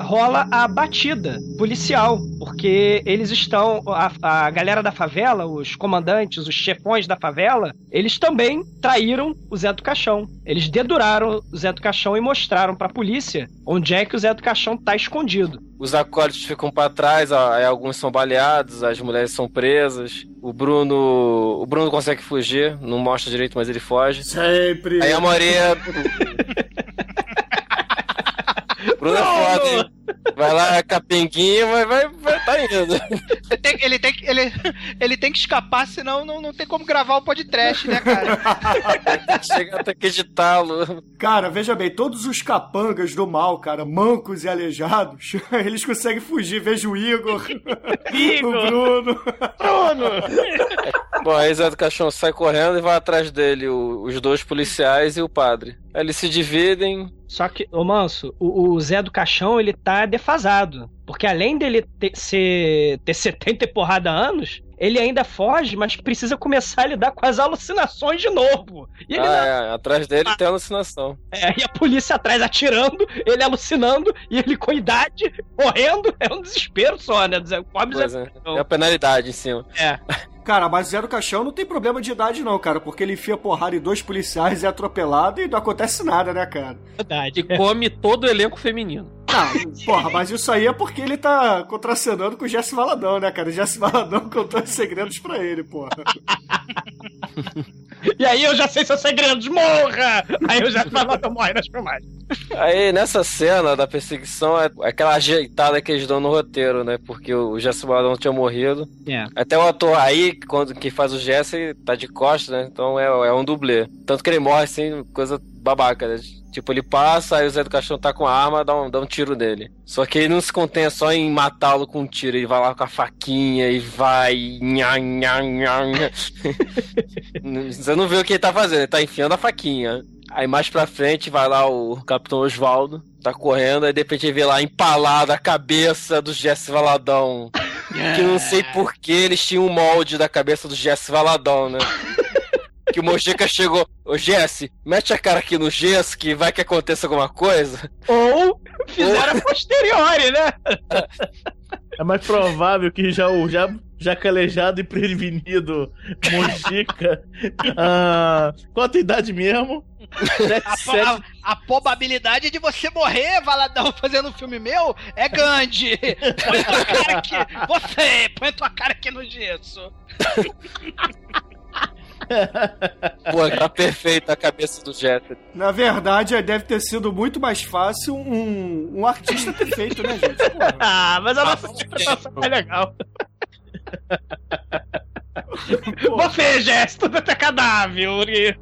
Rola a batida policial, porque eles estão. A, a galera da favela, os comandantes, os chefões da favela, eles também traíram o Zé do Caixão. Eles deduraram o Zé do Caixão e mostraram pra polícia onde é que o Zé do Caixão tá escondido. Os acólitos ficam pra trás, alguns são baleados, as mulheres são presas. O Bruno. O Bruno consegue fugir, não mostra direito, mas ele foge. Sempre. Aí a Maria. Bruno é foda, hein? Vai lá, capenguinha, mas vai, vai tá indo. Ele tem, ele tem, que- ele, ele tem que escapar, senão não, não tem como gravar o podcast, né, cara? Chega até que editá-lo. Cara, veja bem, todos os capangas do mal, cara, mancos e aleijados, eles conseguem fugir. Veja o Igor, o Bruno. Bom, aí Zé do Caixão sai correndo e vai atrás dele, o- os dois policiais e o padre. Aí eles se dividem. Só que, ô Manso, o, o Zé do Caixão, ele tá defasado. Porque além dele ter, ser, ter 70 e porrada anos, ele ainda foge, mas precisa começar a lidar com as alucinações de novo. E, Ah, é, atrás dele tem alucinação. É, e a polícia atrás atirando, ele alucinando, e ele com idade, correndo, é um desespero só, né? Pobre Pois Zé é. Tem a penalidade em cima. É. Cara, mas Zé do Caixão não tem problema de idade, não, cara, porque ele enfia porrada em dois policiais, é atropelado e não acontece nada, né, cara? Verdade. E come todo o elenco feminino. Não, porra, mas isso aí é porque ele tá contracenando com o Jesse Valadão, né, cara? O Jesse Valadão contou os segredos pra ele, porra. E aí eu já sei seus segredos, morra! Aí eu já falo, eu morre nas filmagens. Aí nessa cena da perseguição é aquela ajeitada que eles dão no roteiro, né? Porque o Jesse Valadão tinha morrido. É. Até o ator aí, quando que faz o Jesse, tá de costas, né? Então é, é um dublê. Tanto que ele morre assim, coisa babaca, né? Tipo, ele passa, aí o Zé do Caixão tá com a arma, dá um, dá um tiro nele. Só que ele não se contém só em matá-lo com um tiro, ele vai lá com a faquinha e vai. Nha, nha, nha, nha. Você não vê o que ele tá fazendo, ele tá enfiando a faquinha. Aí mais pra frente vai lá o Capitão Osvaldo, tá correndo, aí de repente ele vê lá empalada a cabeça do Jesse Valadão. Que não sei por que eles tinham um molde da cabeça do Jesse Valadão, né? Que o Mojica chegou, ô Jesse, mete a cara aqui no gesso que vai que aconteça alguma coisa. Ou fizeram a posteriori, né? É mais provável que já o já, já calejado e prevenido Mojica. Ah, qual a tua idade mesmo? A, a- a probabilidade de você morrer, Valadão, fazendo um filme meu é grande. Põe tua cara aqui. Você, põe tua cara aqui no gesso. Pô, tá perfeita a cabeça do Jesse. Na verdade, deve ter sido muito mais fácil um, um artista ter feito, né, gente? Porra. Ah, mas a nossa interpretação é legal. Você, gesto do teu cadáver, Uri.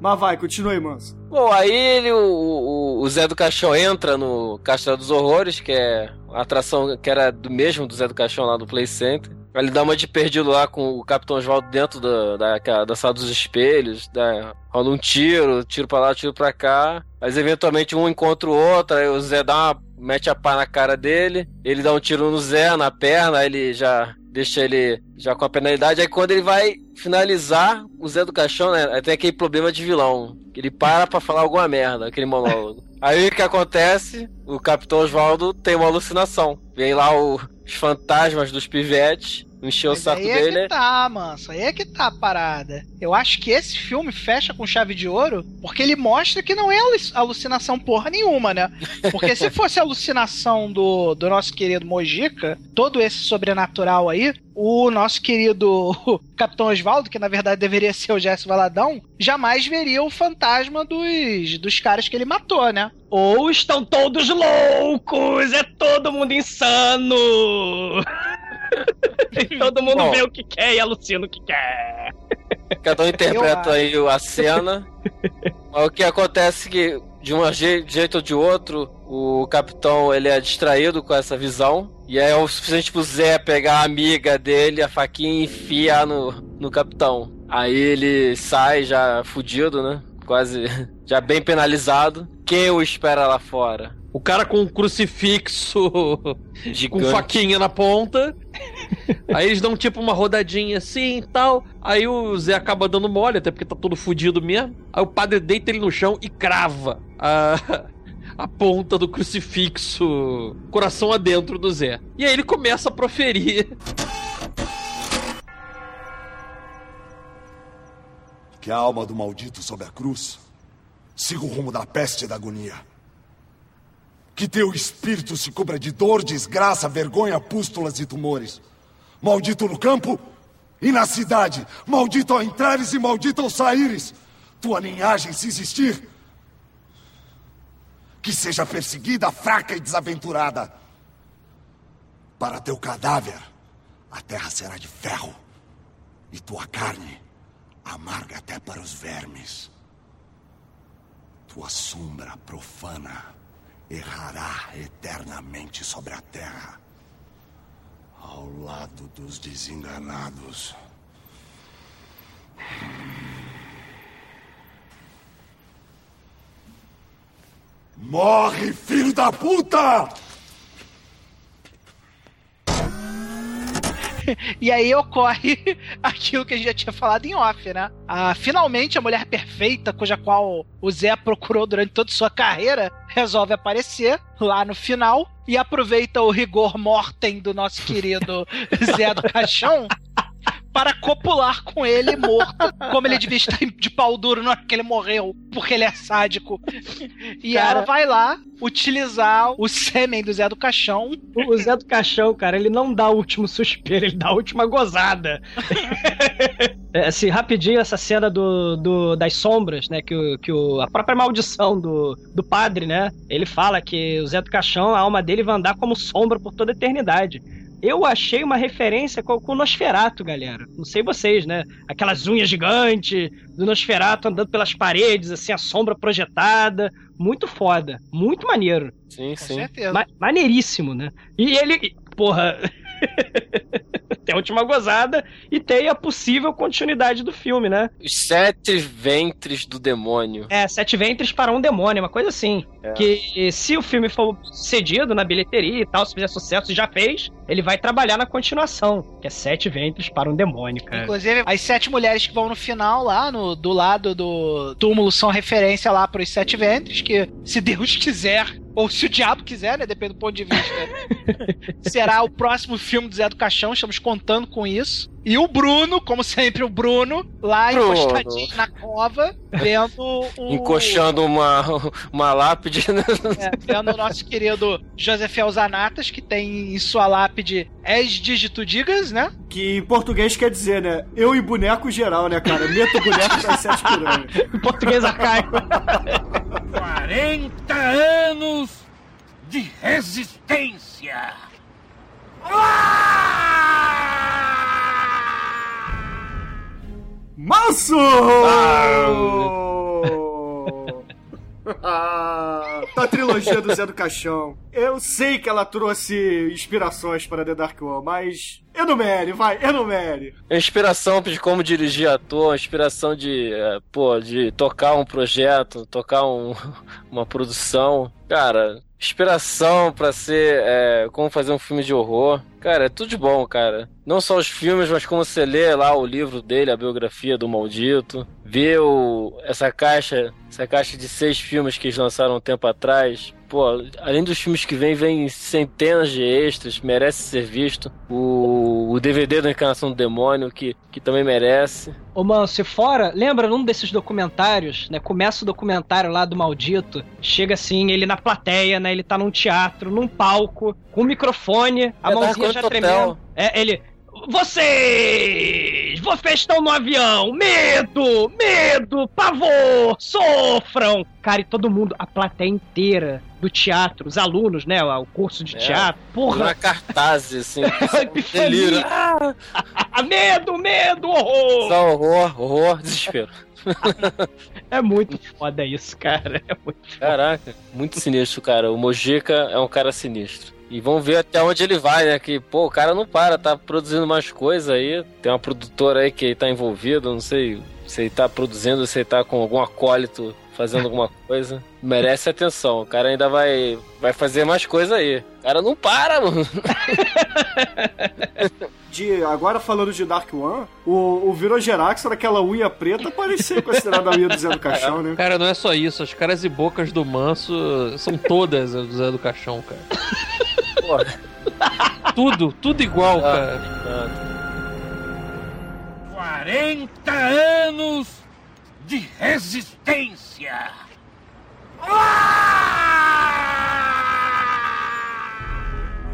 Mas vai, continue aí, manso. Bom, aí ele, o, o, o Zé do Caixão entra no Castelo dos Horrores, que é a atração que era do mesmo do Zé do Caixão lá do Play Center. Ele dá uma de perdido lá com o Capitão Oswaldo dentro da, da, da sala dos espelhos, dá, rola um tiro, tiro pra lá, tiro pra cá. Mas eventualmente um encontra o outro, aí o Zé dá uma, mete a pá na cara dele, ele dá um tiro no Zé, na perna, aí ele já deixa ele já com a penalidade. Aí quando ele vai finalizar, o Zé do Caixão, né, aí tem aquele problema de vilão. que Ele para pra falar alguma merda, aquele monólogo. Aí o que acontece? O Capitão Oswaldo tem uma alucinação. Vem lá o- os fantasmas dos pivetes, encher o Mas saco aí é dele. que tá, manso. Aí é que tá a parada. Eu acho que esse filme fecha com chave de ouro porque ele mostra que não é alu- alucinação porra nenhuma, né? Porque se fosse alucinação do, do nosso querido Mojica, todo esse sobrenatural aí, o nosso querido Capitão Osvaldo, que na verdade deveria ser o Jesse Valadão, jamais veria o fantasma dos, dos caras que ele matou, né? Ou estão todos loucos, é todo mundo insano. E todo mundo Bom. vê o que quer e alucina o que quer. Cada um interpreta aí a cena. Mas o que acontece é que, de um je- jeito ou de outro, o capitão ele é distraído com essa visão. E é o suficiente pro Zé pegar a amiga dele, a faquinha, e enfiar no, no capitão. Aí ele sai já fudido, né? Quase já bem penalizado. Quem o espera lá fora? O cara com um crucifixo com Gigante. faquinha na ponta. Aí eles dão tipo uma rodadinha assim e tal. Aí o Zé acaba dando mole, até porque tá todo fudido mesmo. Aí o padre deita ele no chão e crava a, a ponta do crucifixo, coração adentro do Zé. E aí ele começa a proferir. Que a alma do maldito sob a cruz siga o rumo da peste e da agonia. Que teu espírito se cubra de dor, desgraça, vergonha, pústulas e tumores. Maldito no campo e na cidade. Maldito ao entrares e maldito ao saíres. Tua linhagem, se existir, que seja perseguida, fraca e desaventurada. Para teu cadáver, a terra será de ferro. E tua carne, amarga até para os vermes. Tua sombra profana errará eternamente sobre a terra, ao lado dos desenganados. Morre, filho da puta! E aí ocorre aquilo que a gente já tinha falado em off, né? Ah, finalmente a mulher perfeita, cuja qual o Zé procurou durante toda sua carreira, resolve aparecer lá no final e aproveita o rigor mortem do nosso querido Zé do Caixão para copular com ele morto, como ele devia estar de pau duro na hora que ele morreu, porque ele é sádico. E Cara. ela vai lá utilizar o sêmen do Zé do Caixão. O Zé do Caixão, cara, ele não dá o último suspiro, ele dá a última gozada. É, assim, rapidinho, essa cena do, do- das sombras, né? Que, o, que o, a própria maldição do, do padre, né? Ele fala que o Zé do Caixão, a alma dele vai andar como sombra por toda a eternidade. Eu achei uma referência com, com o Nosferato, galera. Não sei vocês, né? Aquelas unhas gigantes do Nosferato andando pelas paredes, assim, a sombra projetada. Muito foda. Muito maneiro. Sim, sim. certeza. Ma- maneiríssimo, né? E ele, porra. tem a última gozada e tem a possível continuidade do filme, né? Os sete ventres do demônio. É, Sete Ventres para um Demônio, uma coisa assim. É. Que se o filme for cedido na bilheteria e tal, se fizer sucesso, já fez, ele vai trabalhar na continuação, que é Sete Ventres para um Demônio, cara. Inclusive, as sete mulheres que vão no final, lá no, do lado do túmulo, são referência lá pros sete ventres, que se Deus quiser, ou se o diabo quiser, né? Depende do ponto de vista. será o próximo filme do Zé do Caixão, estamos contando com isso. E o Bruno, como sempre, o Bruno, lá Bruno. encostadinho na cova, vendo o. Encoxando uma, uma lápide. né? É, vendo o nosso querido Joseph Elzanatas, que tem em sua lápide Es dígito digas, né? Que em português quer dizer, né? Eu e boneco geral, né, cara? Meto boneco das sete piranhas. Em português arcaico. 40 anos de resistência. Manso! Ah, da trilogia do Zé do Caixão. Eu sei que ela trouxe inspirações para The Dark One, mas enumere, vai, enumere. Inspiração de como dirigir ator, inspiração de, é, pô, de tocar um projeto, tocar um- uma produção. Cara, inspiração pra ser, é, como fazer um filme de horror. Cara, é tudo de bom, cara. Não só os filmes, mas como você lê lá o livro dele, a biografia do Maldito. Ver o, essa caixa, essa caixa de seis filmes que eles lançaram um tempo atrás. Pô, além dos filmes que vem, vem centenas de extras, merece ser visto. O, o DVD da Encarnação do Demônio, que, que também merece. Ô, mano, se fora, lembra num desses documentários, né? Começa o documentário lá do maldito, chega assim, ele na plateia, né? Ele tá num teatro, num palco, com um microfone, a É mãozinha Dark já tremendo. É, ele. Vocês! Vocês estão no avião! Medo! Medo! Pavor! Sofram! Cara, e todo mundo, a plateia inteira do teatro, os alunos, né? O curso de É. teatro. Porra! Na cartaz, assim. Delírio. Ah, medo, medo, horror! Só horror, horror, desespero. É muito foda isso, cara. É muito Caraca, muito sinistro, cara. O Mojica é um cara sinistro. E vamos ver até onde ele vai, né? Que, pô, o cara não para, tá produzindo mais coisa aí. Tem uma produtora aí que tá envolvido, não sei se ele tá produzindo, se ele tá com algum acólito fazendo alguma coisa. Merece atenção. O cara ainda vai, vai fazer mais coisa aí. O cara não para, mano. De, agora falando de Dark One, o, o Virogerax, naquela unha preta, parecia considerado a unha do Zé do Caixão, né? Cara, não é só isso. As caras e bocas do Manso são todas do Zé do Caixão, cara. Tudo, tudo igual, cara. 40 anos de resistência.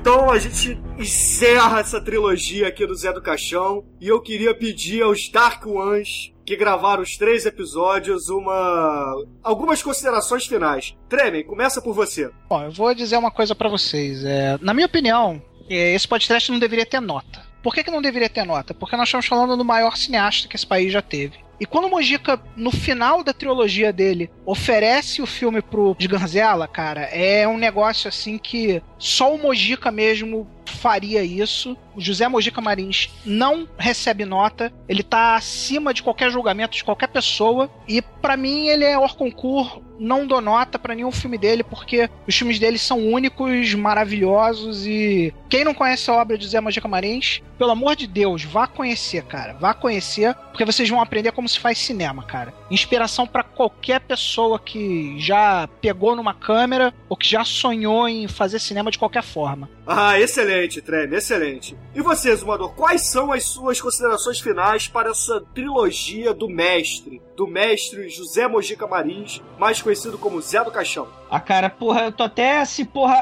Então a gente encerra essa trilogia aqui do Zé do Caixão e eu queria pedir aos Dark Ones que gravaram os três episódios uma algumas considerações finais. Tremen, começa por você. Bom, eu vou dizer uma coisa pra vocês. É, na minha opinião, é, esse podcast não deveria ter nota. Por que, que não deveria ter nota? Porque nós estamos falando do maior cineasta que esse país já teve. E quando o Mojica, no final da trilogia dele, oferece o filme pro Sganzella, cara, é um negócio assim que só o Mojica mesmo faria isso. O José Mojica Marins não recebe nota, ele tá acima de qualquer julgamento de qualquer pessoa. E pra mim ele é concurso não dou nota pra nenhum filme dele, porque os filmes dele são únicos, maravilhosos e quem não conhece a obra de Zé Mojica Marins, pelo amor de Deus, vá conhecer, cara. Vá conhecer, porque vocês vão aprender como se faz cinema, cara. Inspiração pra qualquer pessoa que já pegou numa câmera ou que já sonhou em fazer cinema de qualquer forma. Ah, excelente, Treme, excelente. E você, Zumador, quais são as suas considerações finais para essa trilogia do mestre? Do mestre José Mojica Marins, mais conhecido como Zé do Caixão. Ah, cara, porra, eu tô até assim, porra,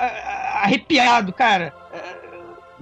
arrepiado, cara.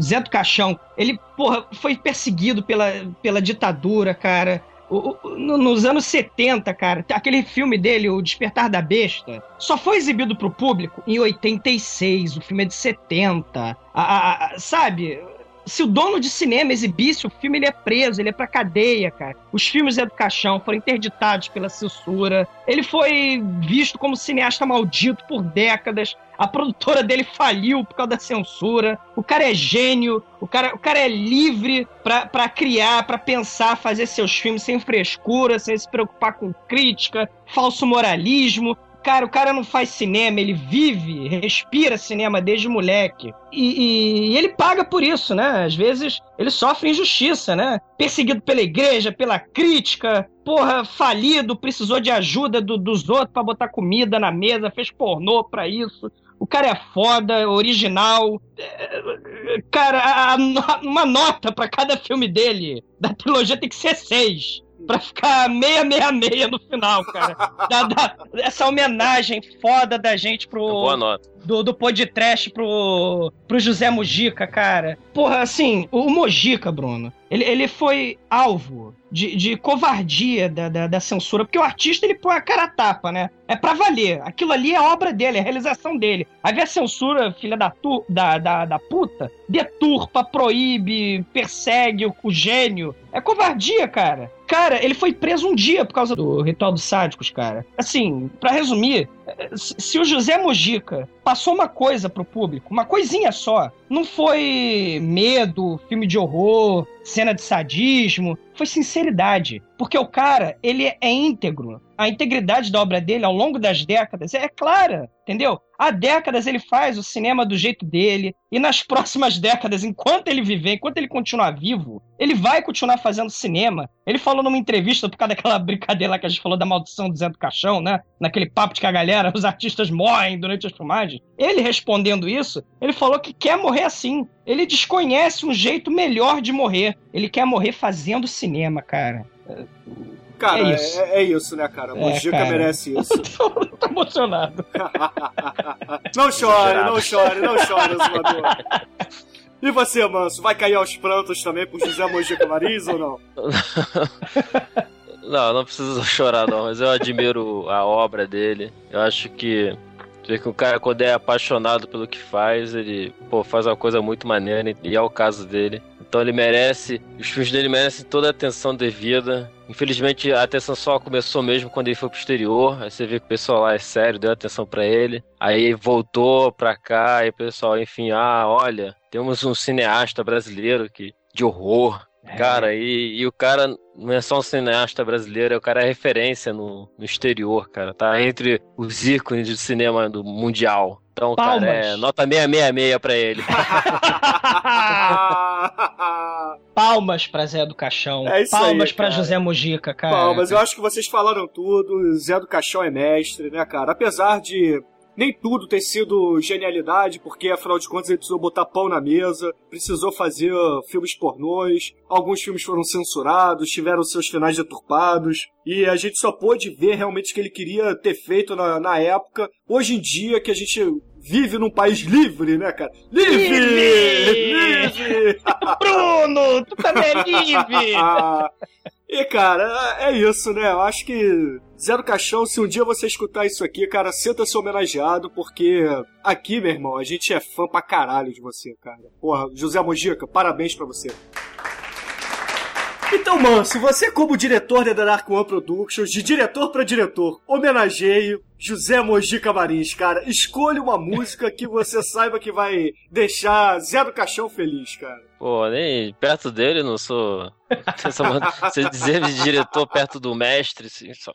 Zé do Caixão, ele, porra, foi perseguido pela, pela ditadura, cara. O, o, nos anos 70, cara, aquele filme dele, O Despertar da Besta, só foi exibido pro público em 86. O filme é de 70. A, a, a, sabe? Se o dono de cinema exibisse o filme, ele é preso, ele é pra cadeia, cara. Os filmes é do caixão foram interditados pela censura. Ele foi visto como cineasta maldito por décadas. A produtora dele faliu por causa da censura. O cara é gênio, o cara, o cara é livre para criar, para pensar, fazer seus filmes sem frescura, sem se preocupar com crítica, falso moralismo. Cara, o cara não faz cinema, ele vive, respira cinema desde moleque. E, e, e, ele paga por isso, né? Às vezes ele sofre injustiça, né? Perseguido pela igreja, pela crítica, porra, falido, precisou de ajuda do, dos outros para botar comida na mesa, fez pornô pra isso. O cara é foda, original. É, cara, a, a, uma nota para cada filme dele da trilogia tem que ser seis pra ficar meia, meia, meia no final, cara. Da, da, essa homenagem foda da gente pro. Boa nota. Do, do podcast pro, pro José Mujica, cara. Porra, assim, o Mojica, Bruno, ele, ele foi alvo de, de covardia da, da, da, censura, porque o artista ele põe a cara a tapa, né? É pra valer. Aquilo ali é obra dele, é a realização dele. Aí vem a censura, filha da, tu, da, da, da puta, deturpa, proíbe, persegue o, o gênio. É covardia, cara. Cara, ele foi preso um dia por causa do ritual dos sádicos, cara. Assim, para resumir, se o José Mojica passou uma coisa pro público, uma coisinha só, não foi medo, filme de horror, cena de sadismo, foi sinceridade. Porque o cara, ele é íntegro. A integridade da obra dele ao longo das décadas é clara, entendeu? Há décadas ele faz o cinema do jeito dele, e nas próximas décadas, enquanto ele viver, enquanto ele continuar vivo, ele vai continuar fazendo cinema. Ele falou numa entrevista, por causa daquela brincadeira lá que a gente falou da maldição do Zé do Caixão, né? Naquele papo de que a galera, os artistas morrem durante as filmagens. Ele respondendo isso, ele falou que quer morrer assim. Ele desconhece um jeito melhor de morrer. Ele quer morrer fazendo cinema, cara. Cara, é isso, é, é isso né, cara? O é, cara. merece isso. tô, tô emocionado. não chore, não chore, não chore, Zumador. E você, Manso, vai cair aos prantos também por José Mojica Marins ou não? Não, não precisa chorar não, mas eu admiro a obra dele. Eu acho que Vê que o cara, quando é apaixonado pelo que faz, ele pô, faz uma coisa muito maneira, e é o caso dele. Então ele merece, os filmes dele merecem toda a atenção devida. Infelizmente a atenção só começou mesmo quando ele foi pro exterior. Aí você vê que o pessoal lá é sério, deu atenção para ele. Aí voltou pra cá e o pessoal, enfim, ah, olha, temos um cineasta brasileiro que de horror. É. Cara, e, e o cara não é só um cineasta brasileiro, o cara é referência no, no exterior, cara. Tá entre os ícones do cinema do mundial. Então, Palmas. cara, é nota 666 pra ele. Palmas pra Zé do Caixão. É isso Palmas aí, pra José Mujica, cara. Palmas, eu acho que vocês falaram tudo. Zé do Caixão é mestre, né, cara? Apesar de nem tudo ter sido genialidade, porque afinal de contas ele precisou botar pão na mesa, precisou fazer filmes pornôs, alguns filmes foram censurados, tiveram seus finais deturpados, e a gente só pôde ver realmente o que ele queria ter feito na, na época. Hoje em dia, que a gente vive num país livre, né, cara? Livre! Livre! livre! Bruno, tu também é livre! e, cara, é isso, né? Eu acho que Zero Caixão, se um dia você escutar isso aqui, cara, senta-se homenageado, porque aqui, meu irmão, a gente é fã pra caralho de você, cara. Porra, José Mojica, parabéns pra você. Então, mano, se você como diretor da Dark One Productions, de diretor para diretor, homenageio José Mojica Marins, cara. Escolha uma música que você saiba que vai deixar Zé do Caixão feliz, cara. Pô, nem perto dele não sou. Você dizer de diretor perto do mestre, assim, só...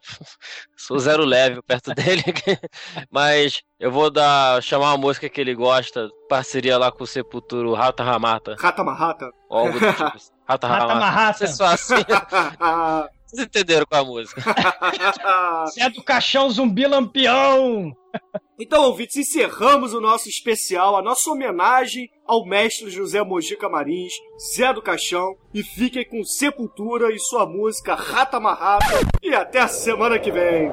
sou zero level perto dele. Mas eu vou dar chamar uma música que ele gosta, parceria lá com o Sepultura, Rata Ramata. Rata Marrata? Algo do tipo. Rata Ramata. Só assim. Vocês entenderam com a música. Zé do Caixão Zumbi Lampião! Então, ouvintes, encerramos o nosso especial, a nossa homenagem ao mestre José Mojica Marins, Zé do Caixão, e fiquem com Sepultura e sua música Rata Marrata. E até a semana que vem.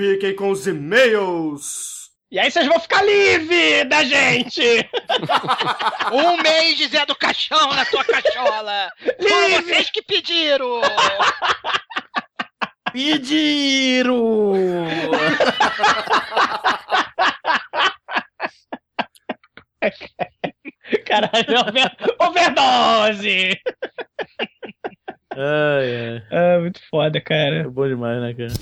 Fiquem com os e-mails. E aí vocês vão ficar livres da gente! Um mês de Zé do Caixão na tua cachola! Foram vocês que pediram! Pediram! Caralho, over... overdose! Ai, ai. É muito foda, cara. É bom demais, né, cara?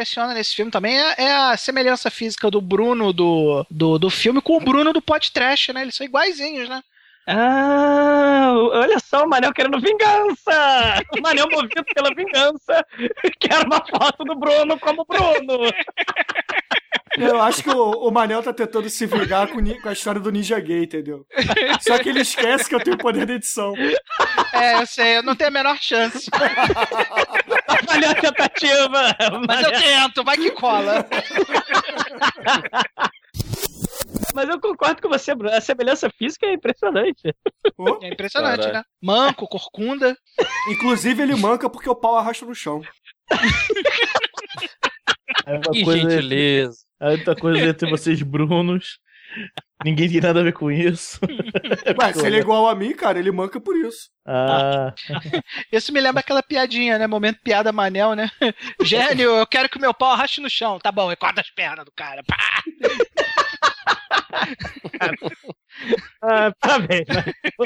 Que impressiona nesse filme também é, é a semelhança física do Bruno do, do, do filme com o Bruno do podcast, né? Eles são iguaizinhos, né? Ah, olha só o Manel querendo vingança! O Manel movido pela vingança quer uma foto do Bruno como Bruno! Eu acho que o, o Manel tá tentando se vingar com, com a história do Ninja Gay, entendeu? Só que ele esquece que eu tenho poder de edição. É, eu sei, eu não tenho a menor chance. Valeu a tentativa! Mas eu tento, vai que cola. Mas eu concordo com você, Bruno. A semelhança física é impressionante. É impressionante, Caralho. né? Manco, corcunda. Inclusive, ele manca porque o pau arrasta no chão. É uma Que coisa gentileza. É outra coisa entre vocês, Brunos. Ninguém tem nada a ver com isso. Ué, se ele é igual a mim, cara, ele manca por isso. Ah, Isso me lembra aquela piadinha, né? Momento piada Manel, né? Gênio, eu quero que o meu pau arraste no chão. Tá bom, e corta as pernas do cara. Pá! ah, parabéns.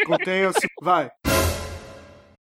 Contém, vai.